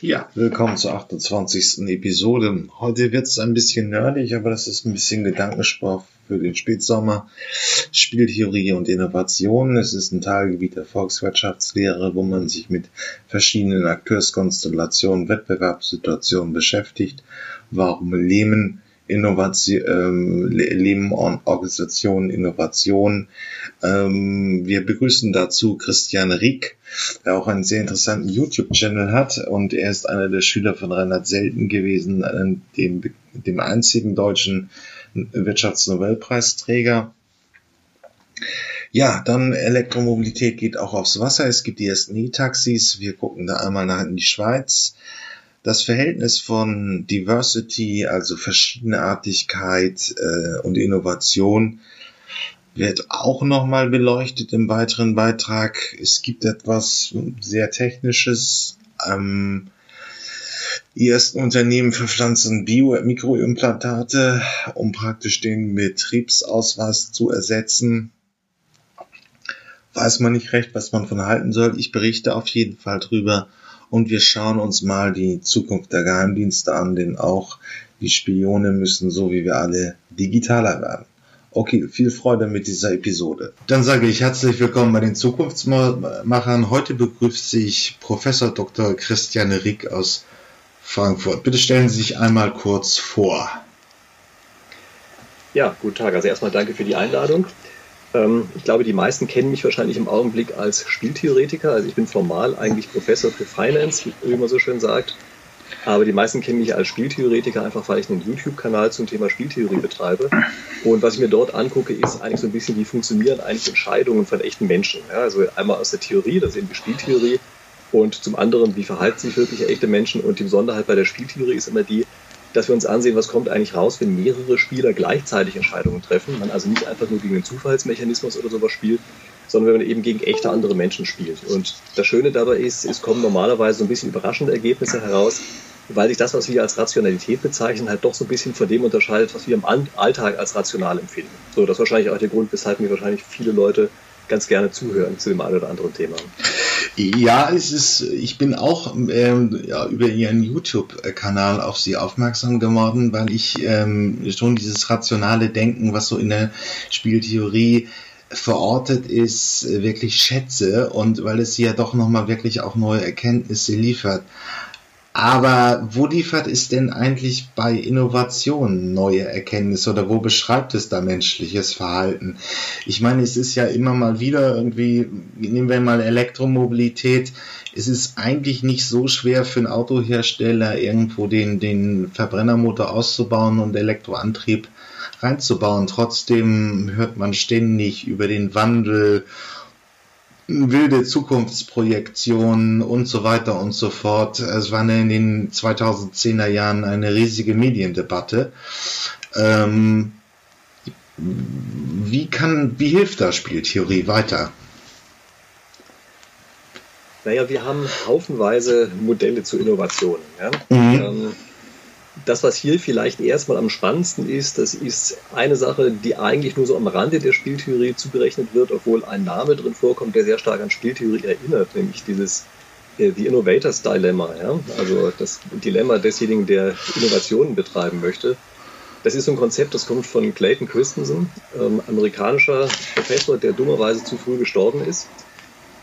Ja, willkommen zur 28. Episode. Heute wird es ein bisschen nerdig, aber das ist ein bisschen Gedankensport für den Spätsommer. Spieltheorie und Innovation. Es ist ein Teilgebiet der Volkswirtschaftslehre, wo man sich mit verschiedenen Akteurskonstellationen, Wettbewerbssituationen beschäftigt. Warum Lehman Innovation, ähm, Leben Organisation, Innovation. Ähm, wir begrüßen dazu Christian Rieck, der auch einen sehr interessanten YouTube-Channel hat und er ist einer der Schüler von Reinhard Selten gewesen, dem, dem einzigen deutschen Wirtschaftsnobelpreisträger. Ja, dann Elektromobilität geht auch aufs Wasser. Es gibt die ersten E-Taxis. Wir gucken da einmal nach in die Schweiz. Das Verhältnis von Diversity, also Verschiedenartigkeit äh, und Innovation, wird auch nochmal beleuchtet im weiteren Beitrag. Es gibt etwas sehr Technisches. Ähm, die ersten Unternehmen verpflanzen Bio-Mikroimplantate, um praktisch den Betriebsausweis zu ersetzen. Weiß man nicht recht, was man von halten soll. Ich berichte auf jeden Fall drüber und wir schauen uns mal die Zukunft der Geheimdienste an, denn auch die Spione müssen so wie wir alle digitaler werden. Okay, viel Freude mit dieser Episode. Dann sage ich herzlich willkommen bei den Zukunftsmachern. Heute begrüße ich Professor Dr. Christiane Rick aus Frankfurt. Bitte stellen Sie sich einmal kurz vor. Ja, guten Tag. Also erstmal danke für die Einladung. Ähm, ich glaube, die meisten kennen mich wahrscheinlich im Augenblick als Spieltheoretiker. Also ich bin formal eigentlich Professor für Finance, wie man so schön sagt. Aber die meisten kennen mich als Spieltheoretiker einfach, weil ich einen YouTube-Kanal zum Thema Spieltheorie betreibe. Und was ich mir dort angucke, ist eigentlich so ein bisschen, wie funktionieren eigentlich Entscheidungen von echten Menschen. Ja, also einmal aus der Theorie, das ist eben die Spieltheorie. Und zum anderen, wie verhalten sich wirklich echte Menschen? Und die Besonderheit bei der Spieltheorie ist immer die, dass wir uns ansehen, was kommt eigentlich raus, wenn mehrere Spieler gleichzeitig Entscheidungen treffen. Man also nicht einfach nur gegen den Zufallsmechanismus oder sowas spielt, sondern wenn man eben gegen echte andere Menschen spielt. Und das Schöne dabei ist, es kommen normalerweise so ein bisschen überraschende Ergebnisse heraus, weil sich das, was wir als Rationalität bezeichnen, halt doch so ein bisschen von dem unterscheidet, was wir im Alltag als rational empfinden. So, das ist wahrscheinlich auch der Grund, weshalb mir wahrscheinlich viele Leute ganz gerne zuhören zu dem einen oder anderen Thema. Ja, es ist, ich bin auch ähm, ja, über Ihren YouTube-Kanal auf Sie aufmerksam geworden, weil ich ähm, schon dieses rationale Denken, was so in der Spieltheorie verortet ist, wirklich schätze und weil es ja doch nochmal wirklich auch neue Erkenntnisse liefert. Aber wo liefert es denn eigentlich bei Innovationen neue Erkenntnisse oder wo beschreibt es da menschliches Verhalten? Ich meine, es ist ja immer mal wieder irgendwie, nehmen wir mal Elektromobilität, es ist eigentlich nicht so schwer für einen Autohersteller irgendwo den, den Verbrennermotor auszubauen und Elektroantrieb reinzubauen. Trotzdem hört man ständig über den Wandel wilde Zukunftsprojektionen und so weiter und so fort. Es war in den 2010er Jahren eine riesige Mediendebatte. Ähm, wie kann, wie hilft da Spieltheorie weiter? Naja, wir haben haufenweise Modelle zu Innovationen. Ja? Mhm. Ähm, das, was hier vielleicht erstmal am spannendsten ist, das ist eine Sache, die eigentlich nur so am Rande der Spieltheorie zugerechnet wird, obwohl ein Name drin vorkommt, der sehr stark an Spieltheorie erinnert, nämlich dieses äh, The Innovators Dilemma, ja? also das Dilemma desjenigen, der Innovationen betreiben möchte. Das ist so ein Konzept, das kommt von Clayton Christensen, ähm, amerikanischer Professor, der dummerweise zu früh gestorben ist.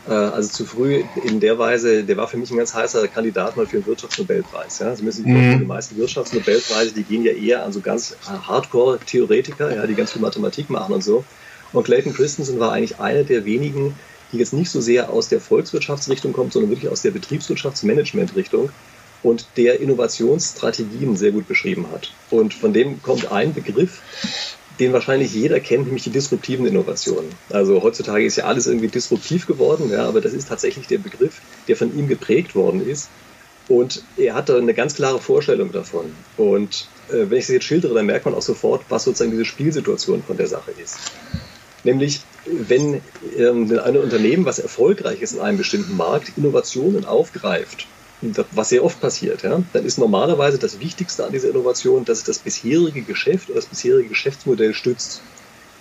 Äh, also zu früh in der Weise, der war für mich ein ganz heißer Kandidat mal für einen Wirtschaftsnobelpreis. Ja. Sie müssen sich mhm. die meisten Wirtschaftsnobelpreise, die gehen ja eher an so ganz Hardcore-Theoretiker, ja, die ganz viel Mathematik machen und so. Und Clayton Christensen war eigentlich einer der wenigen, die jetzt nicht so sehr aus der Volkswirtschaftsrichtung kommt, sondern wirklich aus der Betriebswirtschaftsmanagement-Richtung und der Innovationsstrategien sehr gut beschrieben hat. Und von dem kommt ein Begriff, den wahrscheinlich jeder kennt, nämlich die disruptiven Innovationen. Also heutzutage ist ja alles irgendwie disruptiv geworden, ja, aber das ist tatsächlich der Begriff, der von ihm geprägt worden ist. Und er hatte eine ganz klare Vorstellung davon. Und äh, wenn ich das jetzt schildere, dann merkt man auch sofort, was sozusagen diese Spielsituation von der Sache ist. Nämlich, wenn ähm, ein Unternehmen, was erfolgreich ist in einem bestimmten Markt, Innovationen aufgreift was sehr oft passiert, ja, dann ist normalerweise das Wichtigste an dieser Innovation, dass es das bisherige Geschäft oder das bisherige Geschäftsmodell stützt.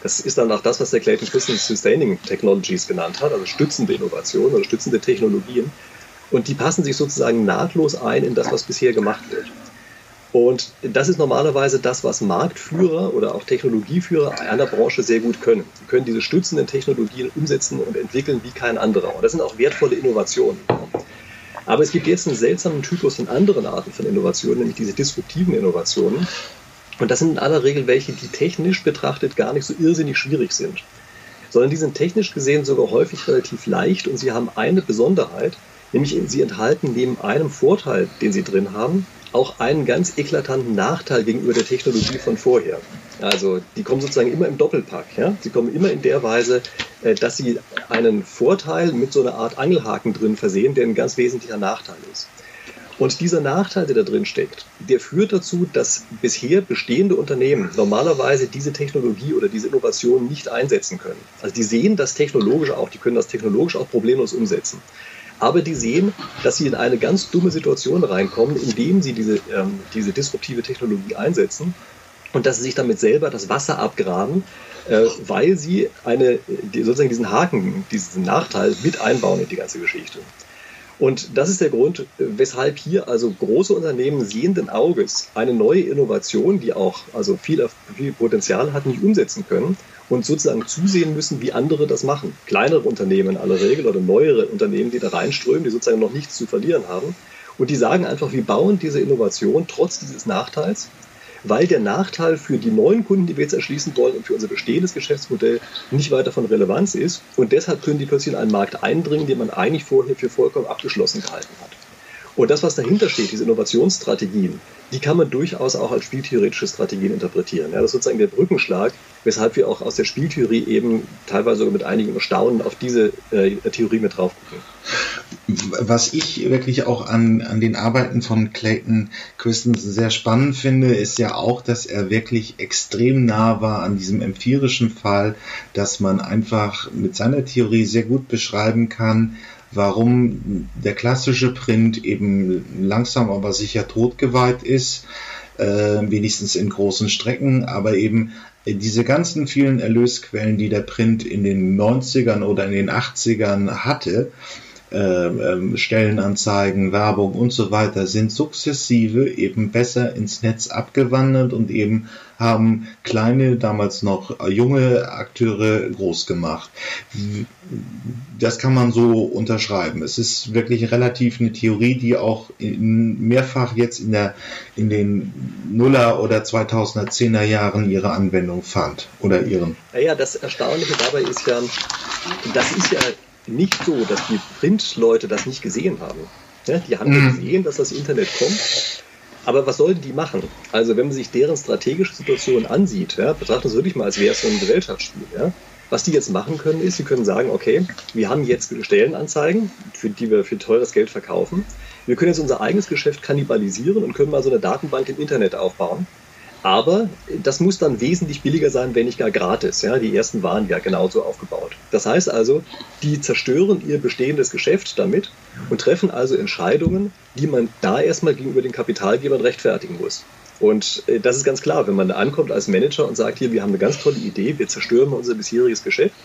Das ist dann auch das, was der Clayton Christensen Sustaining Technologies genannt hat, also stützende Innovationen oder stützende Technologien. Und die passen sich sozusagen nahtlos ein in das, was bisher gemacht wird. Und das ist normalerweise das, was Marktführer oder auch Technologieführer einer Branche sehr gut können. Sie können diese stützenden Technologien umsetzen und entwickeln wie kein anderer. Und das sind auch wertvolle Innovationen. Aber es gibt jetzt einen seltsamen Typus von anderen Arten von Innovationen, nämlich diese disruptiven Innovationen. Und das sind in aller Regel welche, die technisch betrachtet gar nicht so irrsinnig schwierig sind, sondern die sind technisch gesehen sogar häufig relativ leicht und sie haben eine Besonderheit, nämlich sie enthalten neben einem Vorteil, den sie drin haben, auch einen ganz eklatanten Nachteil gegenüber der Technologie von vorher. Also die kommen sozusagen immer im Doppelpack. Ja? Sie kommen immer in der Weise, äh, dass sie einen Vorteil mit so einer Art Angelhaken drin versehen, der ein ganz wesentlicher Nachteil ist. Und dieser Nachteil, der da drin steckt, der führt dazu, dass bisher bestehende Unternehmen normalerweise diese Technologie oder diese Innovation nicht einsetzen können. Also die sehen das technologisch auch, die können das technologisch auch problemlos umsetzen aber die sehen, dass sie in eine ganz dumme Situation reinkommen, indem sie diese, ähm, diese disruptive Technologie einsetzen und dass sie sich damit selber das Wasser abgraben, äh, weil sie eine, sozusagen diesen Haken, diesen Nachteil mit einbauen in die ganze Geschichte. Und das ist der Grund, weshalb hier also große Unternehmen sehenden Auges eine neue Innovation, die auch also viel, viel Potenzial hat, nicht umsetzen können und sozusagen zusehen müssen, wie andere das machen. Kleinere Unternehmen in aller Regel oder neuere Unternehmen, die da reinströmen, die sozusagen noch nichts zu verlieren haben. Und die sagen einfach, wir bauen diese Innovation trotz dieses Nachteils, weil der Nachteil für die neuen Kunden, die wir jetzt erschließen wollen und für unser bestehendes Geschäftsmodell nicht weiter von Relevanz ist. Und deshalb können die plötzlich in einen Markt eindringen, den man eigentlich vorher für vollkommen abgeschlossen gehalten hat. Und das, was dahinter steht, diese Innovationsstrategien, die kann man durchaus auch als spieltheoretische Strategien interpretieren. Ja, das ist sozusagen der Brückenschlag, weshalb wir auch aus der Spieltheorie eben teilweise sogar mit einigen Erstaunen auf diese äh, Theorie mit drauf gucken. Was ich wirklich auch an, an den Arbeiten von Clayton Christensen sehr spannend finde, ist ja auch, dass er wirklich extrem nah war an diesem empirischen Fall, dass man einfach mit seiner Theorie sehr gut beschreiben kann, warum der klassische Print eben langsam aber sicher totgeweiht ist, äh, wenigstens in großen Strecken, aber eben diese ganzen vielen Erlösquellen, die der Print in den 90ern oder in den 80ern hatte, äh, ähm, Stellenanzeigen, Werbung und so weiter sind sukzessive eben besser ins Netz abgewandert und eben haben kleine, damals noch junge Akteure groß gemacht. Das kann man so unterschreiben. Es ist wirklich relativ eine Theorie, die auch mehrfach jetzt in, der, in den Nuller- oder 2010er Jahren ihre Anwendung fand oder ihren. Naja, das Erstaunliche dabei ist ja, das ist ja nicht so, dass die Printleute das nicht gesehen haben. Ja, die haben mhm. gesehen, dass das Internet kommt. Aber was sollen die machen? Also wenn man sich deren strategische Situation ansieht, ja, betrachtet es wirklich mal, als wäre es so ein Gesellschaftsspiel. Ja. Was die jetzt machen können, ist, sie können sagen, okay, wir haben jetzt Stellenanzeigen, für die wir für teures Geld verkaufen. Wir können jetzt unser eigenes Geschäft kannibalisieren und können mal so eine Datenbank im Internet aufbauen. Aber das muss dann wesentlich billiger sein, wenn nicht gar gratis. Ja, die ersten waren ja genauso aufgebaut. Das heißt also, die zerstören ihr bestehendes Geschäft damit und treffen also Entscheidungen, die man da erstmal gegenüber den Kapitalgebern rechtfertigen muss. Und äh, das ist ganz klar, wenn man da ankommt als Manager und sagt, hier, wir haben eine ganz tolle Idee, wir zerstören unser bisheriges Geschäft,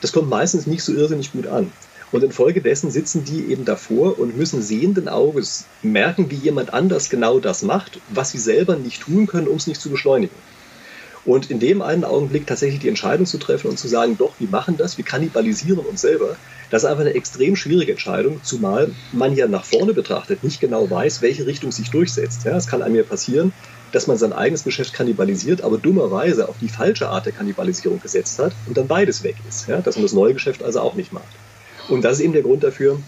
das kommt meistens nicht so irrsinnig gut an. Und infolgedessen sitzen die eben davor und müssen sehenden Auges merken, wie jemand anders genau das macht, was sie selber nicht tun können, um es nicht zu beschleunigen. Und in dem einen Augenblick tatsächlich die Entscheidung zu treffen und zu sagen, doch, wir machen das, wir kannibalisieren uns selber, das ist einfach eine extrem schwierige Entscheidung, zumal man ja nach vorne betrachtet nicht genau weiß, welche Richtung sich durchsetzt. Ja, es kann einem ja passieren, dass man sein eigenes Geschäft kannibalisiert, aber dummerweise auf die falsche Art der Kannibalisierung gesetzt hat und dann beides weg ist. Ja, dass man das neue Geschäft also auch nicht macht. Und das ist eben der Grund dafür,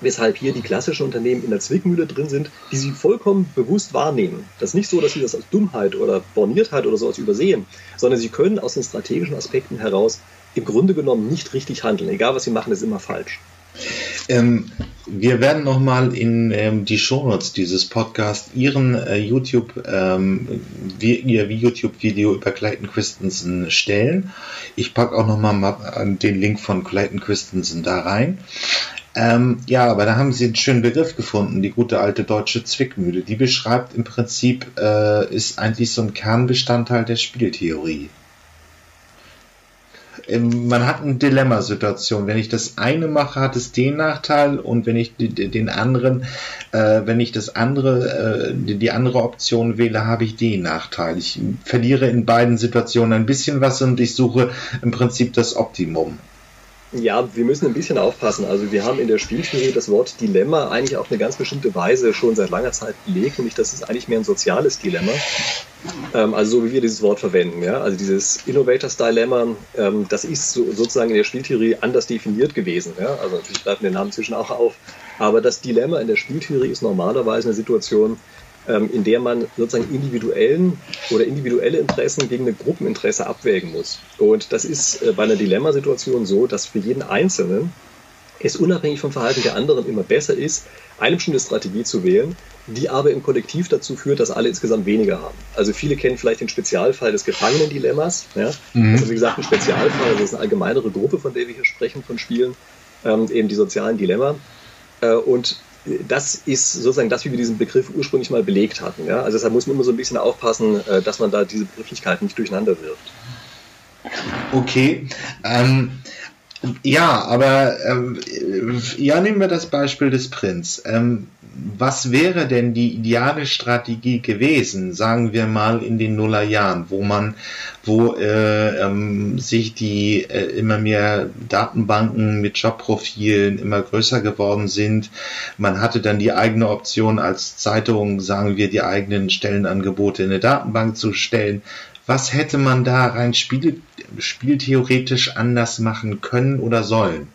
weshalb hier die klassischen Unternehmen in der Zwickmühle drin sind, die sie vollkommen bewusst wahrnehmen. Das ist nicht so, dass sie das aus Dummheit oder Borniertheit oder sowas übersehen, sondern sie können aus den strategischen Aspekten heraus im Grunde genommen nicht richtig handeln. Egal was sie machen, ist immer falsch. Ähm, wir werden nochmal in ähm, die Shownotes dieses Podcasts Ihren äh, YouTube, ähm, Ihr YouTube-Video über Clayton Christensen stellen. Ich packe auch nochmal den Link von Clayton Christensen da rein. Ähm, ja, aber da haben Sie einen schönen Begriff gefunden, die gute alte deutsche Zwickmühle. Die beschreibt im Prinzip, äh, ist eigentlich so ein Kernbestandteil der Spieltheorie. Ähm, man hat eine Dilemmasituation. Wenn ich das eine mache, hat es den Nachteil und wenn ich den anderen, äh, wenn ich das andere, äh, die andere Option wähle, habe ich den Nachteil. Ich verliere in beiden Situationen ein bisschen was und ich suche im Prinzip das Optimum. Ja, wir müssen ein bisschen aufpassen. Also wir haben in der Spieltheorie das Wort Dilemma eigentlich auf eine ganz bestimmte Weise schon seit langer Zeit belegt, nämlich das ist eigentlich mehr ein soziales Dilemma. Ähm, also so wie wir dieses Wort verwenden. Ja? Also dieses Innovators Dilemma, ähm, das ist so, sozusagen in der Spieltheorie anders definiert gewesen. Ja? Also natürlich greifen den Namen zwischen auch auf. Aber das Dilemma in der Spieltheorie ist normalerweise eine Situation, in der man sozusagen individuellen oder individuelle Interessen gegen eine Gruppeninteresse abwägen muss. Und das ist äh, bei einer Dilemmasituation so, dass für jeden Einzelnen es unabhängig vom Verhalten der anderen immer besser ist, eine bestimmte Strategie zu wählen, die aber im Kollektiv dazu führt, dass alle insgesamt weniger haben. Also viele kennen vielleicht den Spezialfall des Gefangenendilemmas. Ja? Mhm. Also wie gesagt, ein Spezialfall, das ist eine allgemeinere Gruppe, von der wir hier sprechen, von Spielen, ähm, eben die sozialen Dilemma. Äh, und das ist sozusagen das, wie wir diesen Begriff ursprünglich mal belegt hatten. Ja? Also deshalb muss man immer so ein bisschen aufpassen, äh, dass man da diese Begrifflichkeiten nicht durcheinander wirft. Okay. Ähm, ja, aber ähm, ja, nehmen wir das Beispiel des Prinz. Ähm, was wäre denn die ideale Strategie gewesen, sagen wir mal in den Nullerjahren, wo man, wo äh, ähm, sich die äh, immer mehr Datenbanken mit Jobprofilen immer größer geworden sind. Man hatte dann die eigene Option als Zeitung, sagen wir, die eigenen Stellenangebote in eine Datenbank zu stellen. Was hätte man da rein spiel, spieltheoretisch anders machen können oder sollen?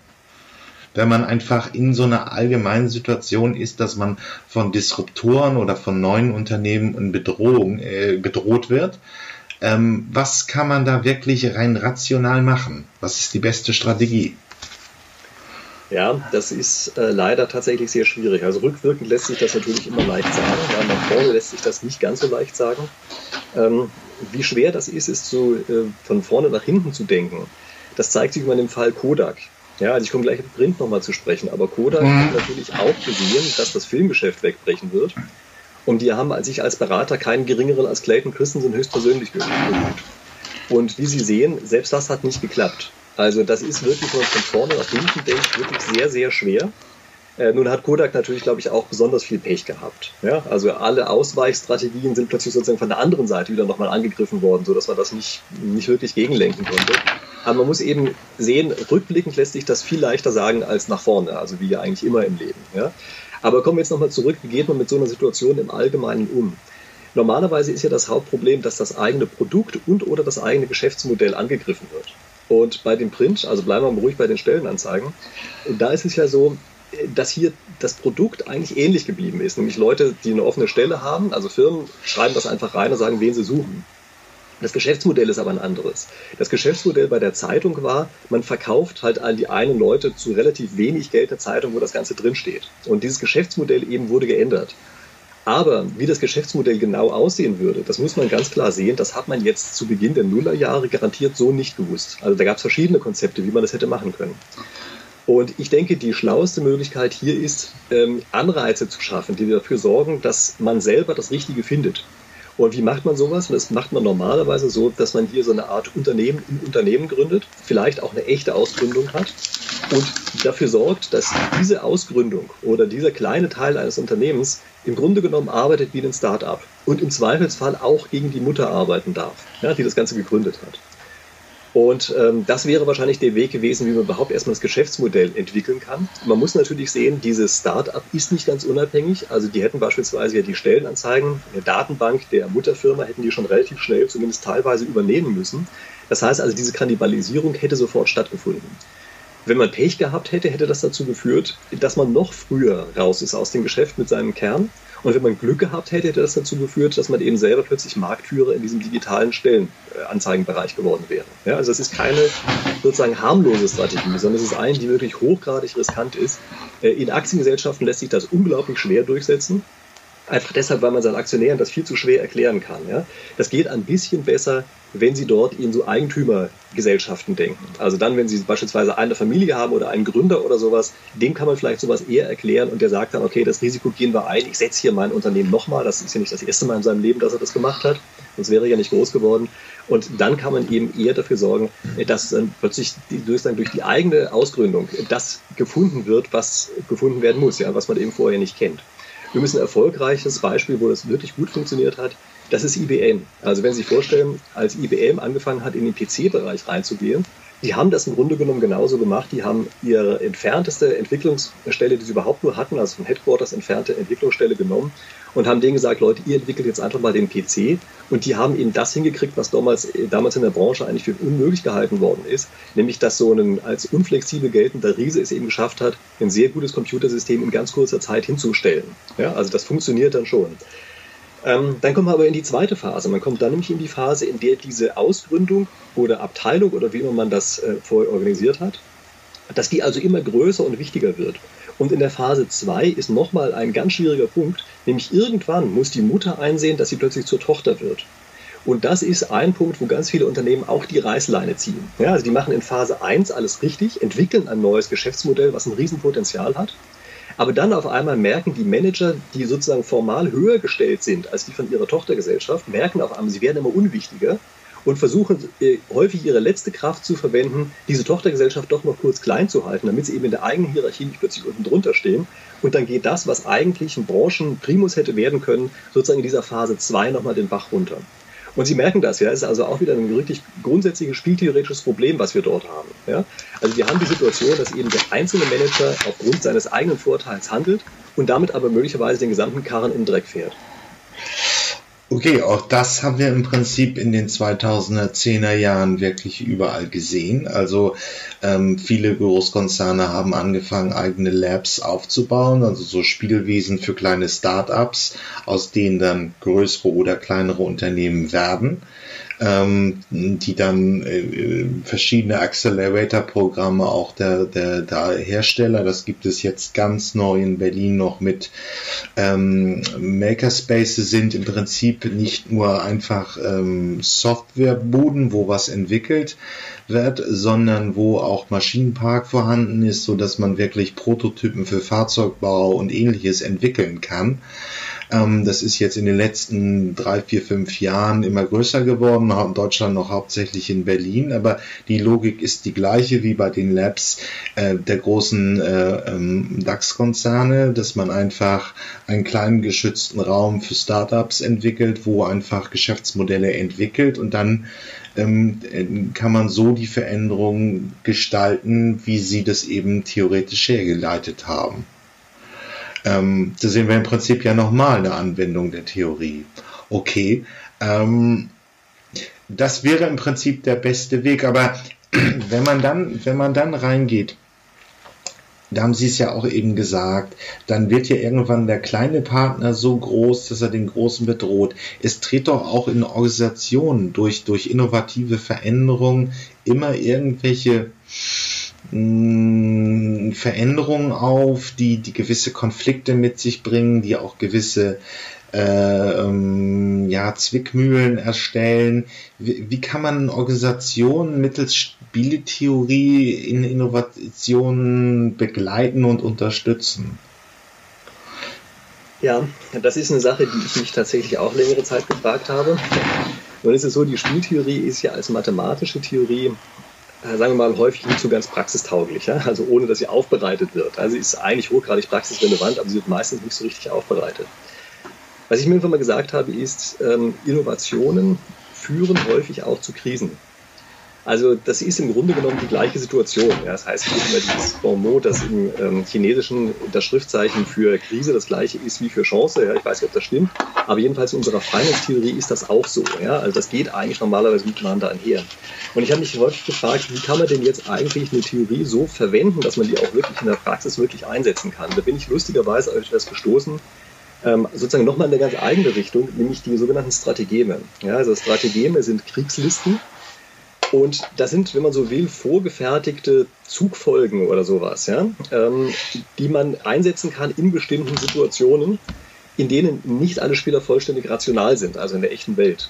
Wenn man einfach in so einer allgemeinen Situation ist, dass man von Disruptoren oder von neuen Unternehmen in Bedrohung, äh, bedroht wird. Ähm, was kann man da wirklich rein rational machen? Was ist die beste Strategie? Ja, das ist äh, leider tatsächlich sehr schwierig. Also rückwirkend lässt sich das natürlich immer leicht sagen, ja, nach vorne lässt sich das nicht ganz so leicht sagen. Ähm, wie schwer das ist, ist so äh, von vorne nach hinten zu denken. Das zeigt sich mal im Fall Kodak. Ja, also ich komme gleich auf Print nochmal zu sprechen, aber Kodak mhm. hat natürlich auch gesehen, dass das Filmgeschäft wegbrechen wird. Und die haben sich als Berater keinen geringeren als Clayton Christensen höchstpersönlich bemüht. Und wie Sie sehen, selbst das hat nicht geklappt. Also das ist wirklich, wenn man von vorne nach hinten denkt, wirklich sehr, sehr schwer. Äh, nun hat Kodak natürlich, glaube ich, auch besonders viel Pech gehabt. Ja? Also alle Ausweichstrategien sind plötzlich sozusagen von der anderen Seite wieder nochmal angegriffen worden, sodass man das nicht, nicht wirklich gegenlenken konnte. Aber man muss eben sehen, rückblickend lässt sich das viel leichter sagen als nach vorne, also wie ja eigentlich immer im Leben. Ja? Aber kommen wir jetzt nochmal zurück, wie geht man mit so einer Situation im Allgemeinen um? Normalerweise ist ja das Hauptproblem, dass das eigene Produkt und oder das eigene Geschäftsmodell angegriffen wird. Und bei dem Print, also bleiben wir mal ruhig bei den Stellenanzeigen, da ist es ja so, dass hier das Produkt eigentlich ähnlich geblieben ist. Nämlich Leute, die eine offene Stelle haben, also Firmen schreiben das einfach rein und sagen, wen sie suchen. Das Geschäftsmodell ist aber ein anderes. Das Geschäftsmodell bei der Zeitung war, man verkauft halt an die einen Leute zu relativ wenig Geld der Zeitung, wo das Ganze drinsteht. Und dieses Geschäftsmodell eben wurde geändert. Aber wie das Geschäftsmodell genau aussehen würde, das muss man ganz klar sehen. Das hat man jetzt zu Beginn der Nullerjahre garantiert so nicht gewusst. Also da gab es verschiedene Konzepte, wie man das hätte machen können. Und ich denke, die schlaueste Möglichkeit hier ist, ähm, Anreize zu schaffen, die dafür sorgen, dass man selber das Richtige findet. Und wie macht man sowas? Das macht man normalerweise so, dass man hier so eine Art Unternehmen im Unternehmen gründet, vielleicht auch eine echte Ausgründung hat und dafür sorgt, dass diese Ausgründung oder dieser kleine Teil eines Unternehmens im Grunde genommen arbeitet wie ein Start-up und im Zweifelsfall auch gegen die Mutter arbeiten darf, ja, die das Ganze gegründet hat. Und ähm, das wäre wahrscheinlich der Weg gewesen, wie man überhaupt erstmal das Geschäftsmodell entwickeln kann. Man muss natürlich sehen, dieses Start-up ist nicht ganz unabhängig. Also die hätten beispielsweise ja die Stellenanzeigen der Datenbank der Mutterfirma, hätten die schon relativ schnell, zumindest teilweise übernehmen müssen. Das heißt also, diese Kannibalisierung hätte sofort stattgefunden. Wenn man Pech gehabt hätte, hätte das dazu geführt, dass man noch früher raus ist aus dem Geschäft mit seinem Kern und wenn man Glück gehabt hätte, hätte das dazu geführt, dass man eben selber plötzlich Marktführer in diesem digitalen Stellenanzeigenbereich geworden wäre. Ja, also es ist keine sozusagen harmlose Strategie, sondern es ist eine, die wirklich hochgradig riskant ist. Äh, in Aktiengesellschaften lässt sich das unglaublich schwer durchsetzen. Einfach deshalb, weil man seinen Aktionären das viel zu schwer erklären kann. Ja? Das geht ein bisschen besser, wenn sie dort in so Eigentümergesellschaften denken. Also dann, wenn sie beispielsweise eine Familie haben oder einen Gründer oder sowas, dem kann man vielleicht sowas eher erklären und der sagt dann, okay, das Risiko gehen wir ein, ich setze hier mein Unternehmen nochmal. Das ist ja nicht das erste Mal in seinem Leben, dass er das gemacht hat, sonst wäre er ja nicht groß geworden. Und dann kann man eben eher dafür sorgen, dass dann plötzlich durch, die eigene Ausgründung das gefunden wird, was gefunden werden muss, ja, was man eben vorher nicht kennt. Übrigens ein erfolgreiches Beispiel, wo das wirklich gut funktioniert hat, das ist IBM. Also wenn Sie sich vorstellen, als IBM angefangen hat, in den PC-Bereich reinzugehen, die haben das im Grunde genommen genauso gemacht. Die haben ihre entfernteste Entwicklungsstelle, die sie überhaupt nur hatten, also von Headquarters entfernte Entwicklungsstelle genommen und haben denen gesagt, Leute, ihr entwickelt jetzt einfach mal den PC. Und die haben eben das hingekriegt, was damals, damals in der Branche eigentlich für unmöglich gehalten worden ist, nämlich dass so ein als unflexibel geltender Riese es eben geschafft hat, ein sehr gutes Computersystem in ganz kurzer Zeit hinzustellen. Ja, also das funktioniert dann schon. Ähm, dann kommen wir aber in die zweite Phase. Man kommt dann nämlich in die Phase, in der diese Ausgründung oder Abteilung oder wie immer man das äh, vorher organisiert hat, dass die also immer größer und wichtiger wird. Und in der Phase 2 ist nochmal ein ganz schwieriger Punkt, nämlich irgendwann muss die Mutter einsehen, dass sie plötzlich zur Tochter wird. Und das ist ein Punkt, wo ganz viele Unternehmen auch die Reißleine ziehen. Ja, also die machen in Phase 1 alles richtig, entwickeln ein neues Geschäftsmodell, was ein Riesenpotenzial hat. Aber dann auf einmal merken die Manager, die sozusagen formal höher gestellt sind als die von ihrer Tochtergesellschaft, merken auf einmal, sie werden immer unwichtiger und versuchen äh, häufig ihre letzte Kraft zu verwenden, diese Tochtergesellschaft doch noch kurz klein zu halten, damit sie eben in der eigenen Hierarchie nicht plötzlich unten drunter stehen. Und dann geht das, was eigentlich ein Branchenprimus hätte werden können, sozusagen in dieser Phase 2 nochmal den Bach runter. Und Sie merken das, ja, es ist also auch wieder ein richtig grundsätzliches spieltheoretisches Problem, was wir dort haben. Ja. Also wir haben die Situation, dass eben der einzelne Manager aufgrund seines eigenen Vorteils handelt und damit aber möglicherweise den gesamten Karren im Dreck fährt. Okay, auch das haben wir im Prinzip in den 2010er Jahren wirklich überall gesehen. Also ähm, viele Großkonzerne haben angefangen, eigene Labs aufzubauen, also so Spielwesen für kleine Startups, aus denen dann größere oder kleinere Unternehmen werden ähm, die dann äh, verschiedene Accelerator-Programme auch der, der, der Hersteller, das gibt es jetzt ganz neu in Berlin noch mit ähm, Makerspaces sind im Prinzip nicht nur einfach ähm, Softwarebuden, wo was entwickelt wird, sondern wo auch Maschinenpark vorhanden ist, so dass man wirklich Prototypen für Fahrzeugbau und ähnliches entwickeln kann. Ähm, das ist jetzt in den letzten drei, vier, fünf Jahren immer größer geworden, in Deutschland noch hauptsächlich in Berlin, aber die Logik ist die gleiche wie bei den Labs äh, der großen äh, ähm, DAX-Konzerne, dass man einfach einen kleinen geschützten Raum für Startups entwickelt, wo einfach Geschäftsmodelle entwickelt und dann ähm, kann man so die Veränderungen gestalten, wie sie das eben theoretisch hergeleitet haben. Ähm, da sehen wir im Prinzip ja nochmal eine Anwendung der Theorie. Okay, ähm, das wäre im Prinzip der beste Weg, aber wenn man dann, wenn man dann reingeht, da haben Sie es ja auch eben gesagt, dann wird ja irgendwann der kleine Partner so groß, dass er den großen bedroht. Es tritt doch auch in Organisationen durch, durch innovative Veränderungen immer irgendwelche Veränderungen auf, die, die gewisse Konflikte mit sich bringen, die auch gewisse äh, ähm, ja, Zwickmühlen erstellen. Wie, wie kann man Organisationen mittels Spieletheorie in Innovationen begleiten und unterstützen? Ja, das ist eine Sache, die ich mich tatsächlich auch längere Zeit gefragt habe. Nun ist es so, die Spieltheorie ist ja als mathematische Theorie sagen wir mal, häufig nicht so ganz praxistauglich, ja? also ohne dass sie aufbereitet wird. Also sie ist eigentlich hochgradig praxisrelevant, aber sie wird meistens nicht so richtig aufbereitet. Was ich mir irgendwann mal gesagt habe, ist, ähm, Innovationen führen häufig auch zu Krisen. Also das ist im Grunde genommen die gleiche Situation. Ja, das heißt, immer dieses Bon mot, dass im ähm, Chinesischen das Schriftzeichen für Krise das gleiche ist wie für Chance. Ja, ich weiß nicht, ob das stimmt, aber jedenfalls in unserer Finance-Theorie ist das auch so. Ja, also das geht eigentlich normalerweise miteinander einher. Und ich habe mich häufig gefragt, wie kann man denn jetzt eigentlich eine Theorie so verwenden, dass man die auch wirklich in der Praxis wirklich einsetzen kann. Da bin ich lustigerweise auf etwas gestoßen, ähm, sozusagen nochmal in eine ganz eigene Richtung, nämlich die sogenannten Strategeme. Ja, also Strategeme sind Kriegslisten, und das sind, wenn man so will, vorgefertigte Zugfolgen oder sowas, ja, ähm, die man einsetzen kann in bestimmten Situationen, in denen nicht alle Spieler vollständig rational sind, also in der echten Welt.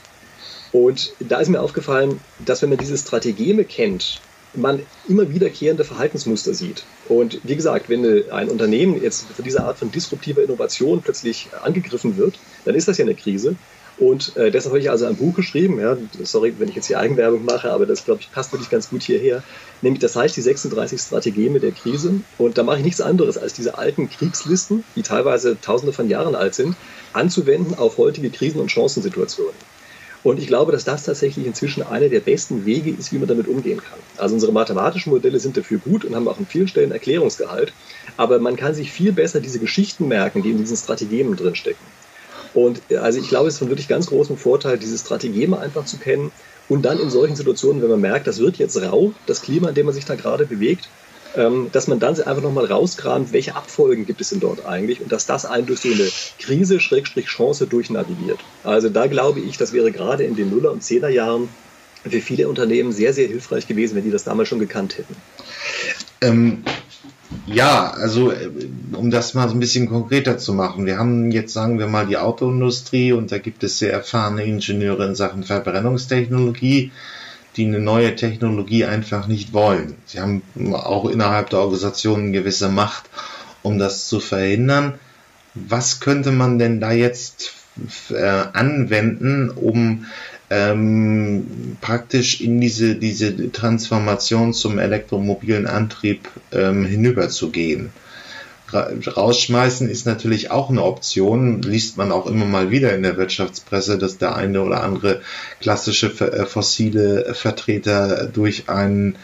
Und da ist mir aufgefallen, dass wenn man diese Strategeme kennt, man immer wiederkehrende Verhaltensmuster sieht. Und wie gesagt, wenn ein Unternehmen jetzt für diese Art von disruptiver Innovation plötzlich angegriffen wird, dann ist das ja eine Krise. Und äh, deshalb habe ich also ein Buch geschrieben, ja, sorry, wenn ich jetzt hier Eigenwerbung mache, aber das, glaube ich, passt wirklich ganz gut hierher. Nämlich, das heißt die 36 Strategeme der Krise. Und da mache ich nichts anderes, als diese alten Kriegslisten, die teilweise tausende von Jahren alt sind, anzuwenden auf heutige Krisen- und Chancensituationen. Und ich glaube, dass das tatsächlich inzwischen einer der besten Wege ist, wie man damit umgehen kann. Also unsere mathematischen Modelle sind dafür gut und haben auch an vielen Stellen Erklärungsgehalt. Aber man kann sich viel besser diese Geschichten merken, die in diesen Strategien drinstecken. Und äh, also ich glaube, es ist von wirklich ganz großem Vorteil, diese Strategeme einfach zu kennen und dann in solchen Situationen, wenn man merkt, das wird jetzt rau, das Klima, in dem man sich da gerade bewegt, ähm, dass man dann einfach nochmal rauskramt, welche Abfolgen gibt es denn dort eigentlich und dass das einen durch so eine Krise, Schrägstrich Chance durchnavigiert. Also da glaube ich, das wäre gerade in den Nuller- und Zehnerjahren für viele Unternehmen sehr, sehr hilfreich gewesen, wenn die das damals schon gekannt hätten. Ähm, ja, also äh, um das mal so ein bisschen konkreter zu machen. Wir haben jetzt, sagen wir mal, die Autoindustrie und da gibt es sehr erfahrene Ingenieure in Sachen Verbrennungstechnologie, die eine neue Technologie einfach nicht wollen. Sie haben auch innerhalb der Organisation eine gewisse Macht, um das zu verhindern. Was könnte man denn da jetzt äh, anwenden, um ähm, praktisch in diese, diese Transformation zum elektromobilen Antrieb ähm, hinüberzugehen. Rausschmeißen ist natürlich auch eine Option, liest man auch immer mal wieder in der Wirtschaftspresse, dass der eine oder andere klassische äh, fossile Vertreter durch einen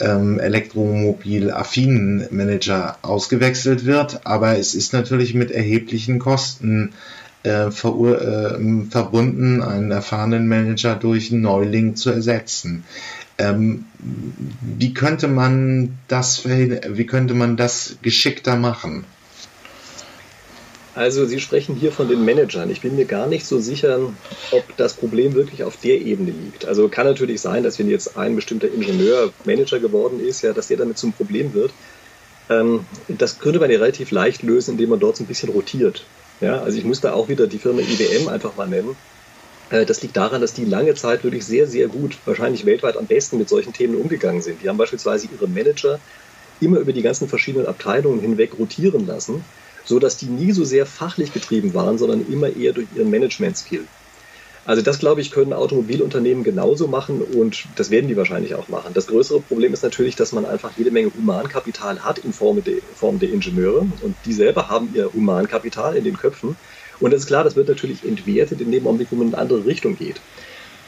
ähm, elektromobil-affinen Manager ausgewechselt wird, aber es ist natürlich mit erheblichen Kosten äh, äh, verbunden, einen erfahrenen Manager durch einen Neuling zu ersetzen. Ähm, wie könnte man das wie könnte man das geschickter machen? Also Sie sprechen hier von den Managern. Ich bin mir gar nicht so sicher, ob das Problem wirklich auf der Ebene liegt. Also kann natürlich sein, dass wenn jetzt ein bestimmter Ingenieur Manager geworden ist, ja, dass der damit zum Problem wird. Ähm, das könnte man ja relativ leicht lösen, indem man dort so ein bisschen rotiert. Ja, also ich muss da auch wieder die Firma IBM einfach mal nennen. Äh, das liegt daran, dass die lange Zeit wirklich sehr, sehr gut, wahrscheinlich weltweit am besten mit solchen Themen umgegangen sind. Die haben beispielsweise ihre Manager immer über die ganzen verschiedenen Abteilungen hinweg rotieren lassen, so dass die nie so sehr fachlich getrieben waren, sondern immer eher durch ihren Management-Skill. Also das, glaube ich, können Automobilunternehmen genauso machen und das werden die wahrscheinlich auch machen. Das größere Problem ist natürlich, dass man einfach jede Menge Humankapital hat in Form der, Form der Ingenieure und die selber haben ihr Humankapital in den Köpfen. Und das ist klar, das wird natürlich entwertet in dem Augenblick, wo man in eine andere Richtung geht.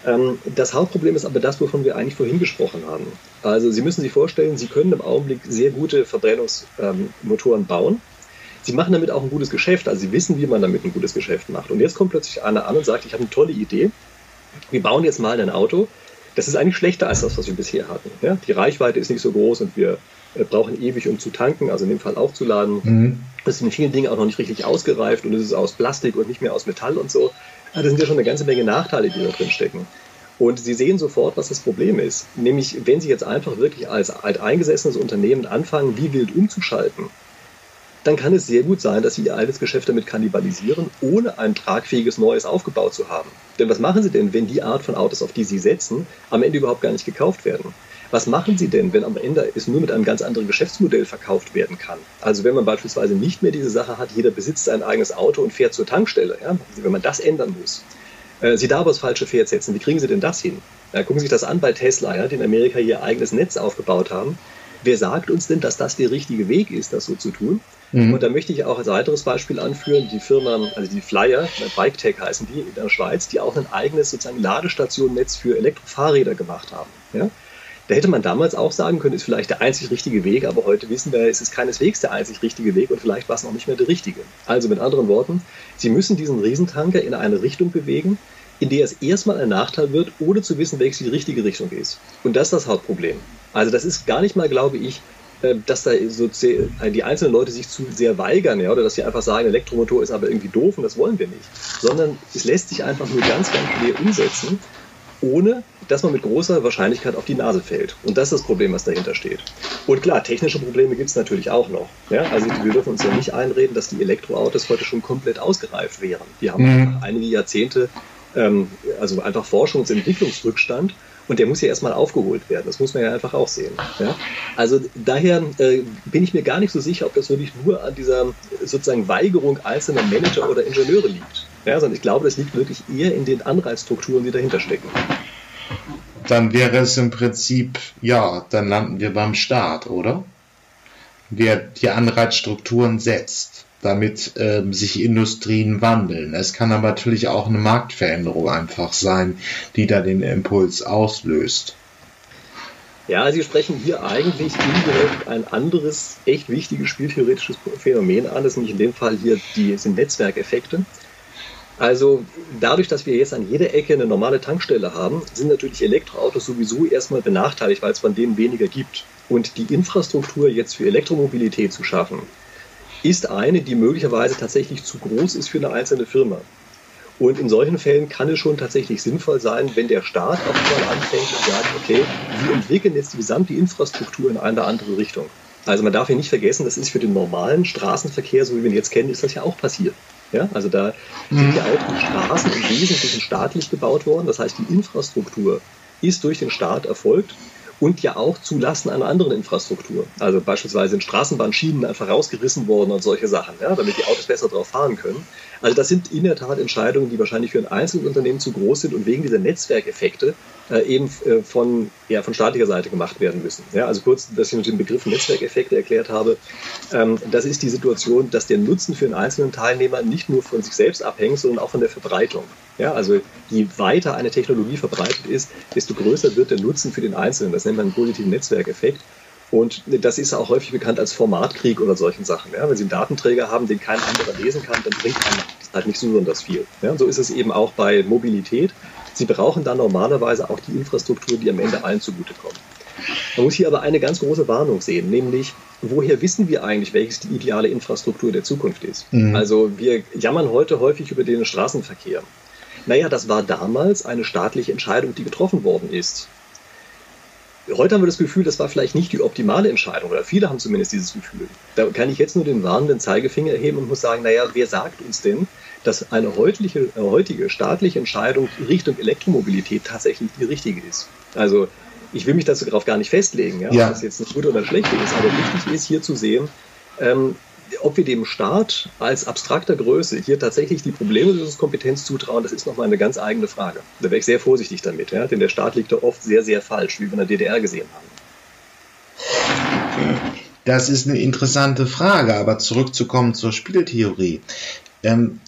Ähm, das Hauptproblem ist aber das, wovon wir eigentlich vorhin gesprochen haben. Also Sie müssen sich vorstellen, Sie können im Augenblick sehr gute Verbrennungsmotoren bauen sie machen damit auch ein gutes Geschäft. Also sie wissen, wie man damit ein gutes Geschäft macht. Und jetzt kommt plötzlich einer an und sagt, ich habe eine tolle Idee. Wir bauen jetzt mal ein Auto. Das ist eigentlich schlechter als das, was wir bisher hatten. Ja? Die Reichweite ist nicht so groß und wir äh, brauchen ewig, um zu tanken, also in dem Fall aufzuladen. Mhm. Das ist in vielen Dingen auch noch nicht richtig ausgereift und es ist aus Plastik und nicht mehr aus Metall und so. Das sind ja schon eine ganze Menge Nachteile, die da drin stecken. Und Sie sehen sofort, was das Problem ist. Nämlich, wenn Sie jetzt einfach wirklich als alteingesessenes Unternehmen anfangen, wie wild umzuschalten, dann kann es sehr gut sein, dass Sie Ihr altes Geschäft damit kannibalisieren, ohne ein tragfähiges neues aufgebaut zu haben. Denn was machen Sie denn, wenn die Art von Autos, auf die Sie setzen, am Ende überhaupt gar nicht gekauft werden? Was machen Sie denn, wenn am Ende es nur mit einem ganz anderen Geschäftsmodell verkauft werden kann? Also wenn man beispielsweise nicht mehr diese Sache hat, jeder besitzt sein eigenes Auto und fährt zur Tankstelle, ja? wenn man das ändern muss. Äh, Sie da aber das falsche Pferd setzen, wie kriegen Sie denn das hin? Ja, gucken Sie sich das an bei Tesla, ja, die in Amerika ihr eigenes Netz aufgebaut haben. Wer sagt uns denn, dass das der richtige Weg ist, das so zu tun? Mhm. Und da möchte ich auch als weiteres Beispiel anführen, die Firma, also die Flyer, BikeTech heißen die in der Schweiz, die auch ein eigenes sozusagen Ladestationnetz für Elektrofahrräder gemacht haben. Ja? Da hätte man damals auch sagen können, ist vielleicht der einzig richtige Weg, aber heute wissen wir, es ist keineswegs der einzig richtige Weg und vielleicht war es noch nicht mehr der richtige. Also mit anderen Worten, Sie müssen diesen Riesentanker in eine Richtung bewegen, in der es erstmal ein Nachteil wird, ohne zu wissen, welche die richtige Richtung ist. Und das ist das Hauptproblem. Also das ist gar nicht mal, glaube ich, dass da so äh, die einzelnen Leute sich zu sehr weigern, ja, oder dass sie einfach sagen, Elektromotor ist aber irgendwie doof und das wollen wir nicht. Sondern es lässt sich einfach nur ganz, ganz schwer umsetzen. ohne dass man mit großer Wahrscheinlichkeit auf die Nase fällt. Und das ist das Problem, was dahinter steht. Und klar, technische Probleme gibt es natürlich auch noch. Ja? Also wir dürfen uns ja nicht einreden, dass die Elektroautos heute schon komplett ausgereift wären. Wir haben mhm. einige Jahrzehnte, ähm, also einfach Forschungs- und Entwicklungsrückstand. Und der muss ja erstmal aufgeholt werden. Das muss man ja einfach auch sehen. Ja? Also daher äh, bin ich mir gar nicht so sicher, ob das wirklich nur an dieser sozusagen Weigerung einzelner Manager oder Ingenieure liegt. Ja, sondern ich glaube, das liegt wirklich eher in den Anreizstrukturen, die dahinter stecken. Dann wäre es im Prinzip, ja, dann landen wir beim Staat, oder? Der die Anreizstrukturen setzt, damit ähm, sich Industrien wandeln. Es kann aber natürlich auch eine Marktveränderung einfach sein, die da den Impuls auslöst. Ja, Sie sprechen hier eigentlich indirekt ein anderes, echt wichtiges spieltheoretisches Phänomen an. Das sind in dem Fall hier die sind Netzwerkeffekte. Also dadurch, dass wir jetzt an jeder Ecke eine normale Tankstelle haben, sind natürlich Elektroautos sowieso erstmal benachteiligt, weil es von denen weniger gibt. Und die Infrastruktur jetzt für Elektromobilität zu schaffen, ist eine, die möglicherweise tatsächlich zu groß ist für eine einzelne Firma. Und in solchen Fällen kann es schon tatsächlich sinnvoll sein, wenn der Staat auch mal anfängt und sagt, okay, wir entwickeln jetzt die gesamte Infrastruktur in eine andere Richtung. Also man darf hier nicht vergessen, das ist für den normalen Straßenverkehr, so wie wir ihn jetzt kennen, ist das ja auch passiert. Ja, also da sind ja auch die Straßen im Wesentlichen staatlich gebaut worden. Das heißt, die Infrastruktur ist durch den Staat erfolgt und ja auch zulasten einer anderen Infrastruktur. Also beispielsweise sind Straßenbahnschienen einfach rausgerissen worden und solche Sachen, ja, damit die Autos besser drauf fahren können. Also das sind in der Tat Entscheidungen, die wahrscheinlich für ein Einzelunternehmen zu groß sind und wegen dieser Netzwerkeffekte äh, eben äh, von, ja, von staatlicher Seite gemacht werden müssen. Ja, also kurz, dass ich den Begriff Netzwerkeffekte erklärt habe. Ähm, das ist die Situation, dass der Nutzen für einen einzelnen Teilnehmer nicht nur von sich selbst abhängt, sondern auch von der Verbreitung. Ja, also je weiter eine Technologie verbreitet ist, desto größer wird der Nutzen für den Einzelnen. Das nennt man einen positiven Netzwerkeffekt. Und das ist auch häufig bekannt als Formatkrieg oder solchen Sachen. Ja, wenn Sie einen Datenträger haben, den kein anderer lesen kann, dann bringt einem das halt nicht so besonders viel. Ja, so ist es eben auch bei Mobilität. Sie brauchen dann normalerweise auch die Infrastruktur, die am Ende allen zugutekommt. Man muss hier aber eine ganz große Warnung sehen, nämlich woher wissen wir eigentlich, welches die ideale Infrastruktur der Zukunft ist? Mhm. Also wir jammern heute häufig über den Straßenverkehr. Naja, das war damals eine staatliche Entscheidung, die getroffen worden ist. Heute haben wir das Gefühl, das war vielleicht nicht die optimale Entscheidung, oder viele haben zumindest dieses Gefühl. Da kann ich jetzt nur den warnenden Zeigefinger erheben und muss sagen, naja, wer sagt uns denn, dass eine heutige, äh, heutige staatliche Entscheidung Richtung Elektromobilität tatsächlich die richtige ist? Also ich will mich dazu darauf gar nicht festlegen, ja, ja. ob das jetzt eine gute oder eine schlechte ist, aber wichtig ist hier zu sehen, ähm, ob wir dem Staat als abstrakter Größe hier tatsächlich die Problemlösungskompetenz zutrauen, das ist nochmal eine ganz eigene Frage. Da wäre ich sehr vorsichtig damit, ja? denn der Staat liegt da oft sehr, sehr falsch, wie wir in der DDR gesehen haben. Das ist eine interessante Frage, aber zurückzukommen zur Spieltheorie. Ähm,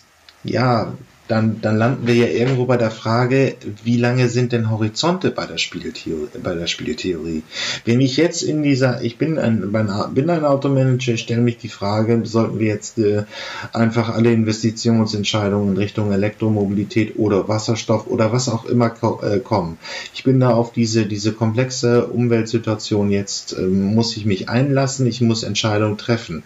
ja, dann, dann landen wir ja irgendwo bei der Frage, wie lange sind denn Horizonte bei der Spieltheorie? Bei der Spieltheorie? Wenn ich jetzt in dieser, ich bin ein, bin ein Automanager, stelle mich die Frage, sollten wir jetzt äh, einfach alle Investitionsentscheidungen in Richtung Elektromobilität oder Wasserstoff oder was auch immer ko äh, kommen? Ich bin da auf diese, diese komplexe Umweltsituation jetzt, äh, muss ich mich einlassen, ich muss Entscheidungen treffen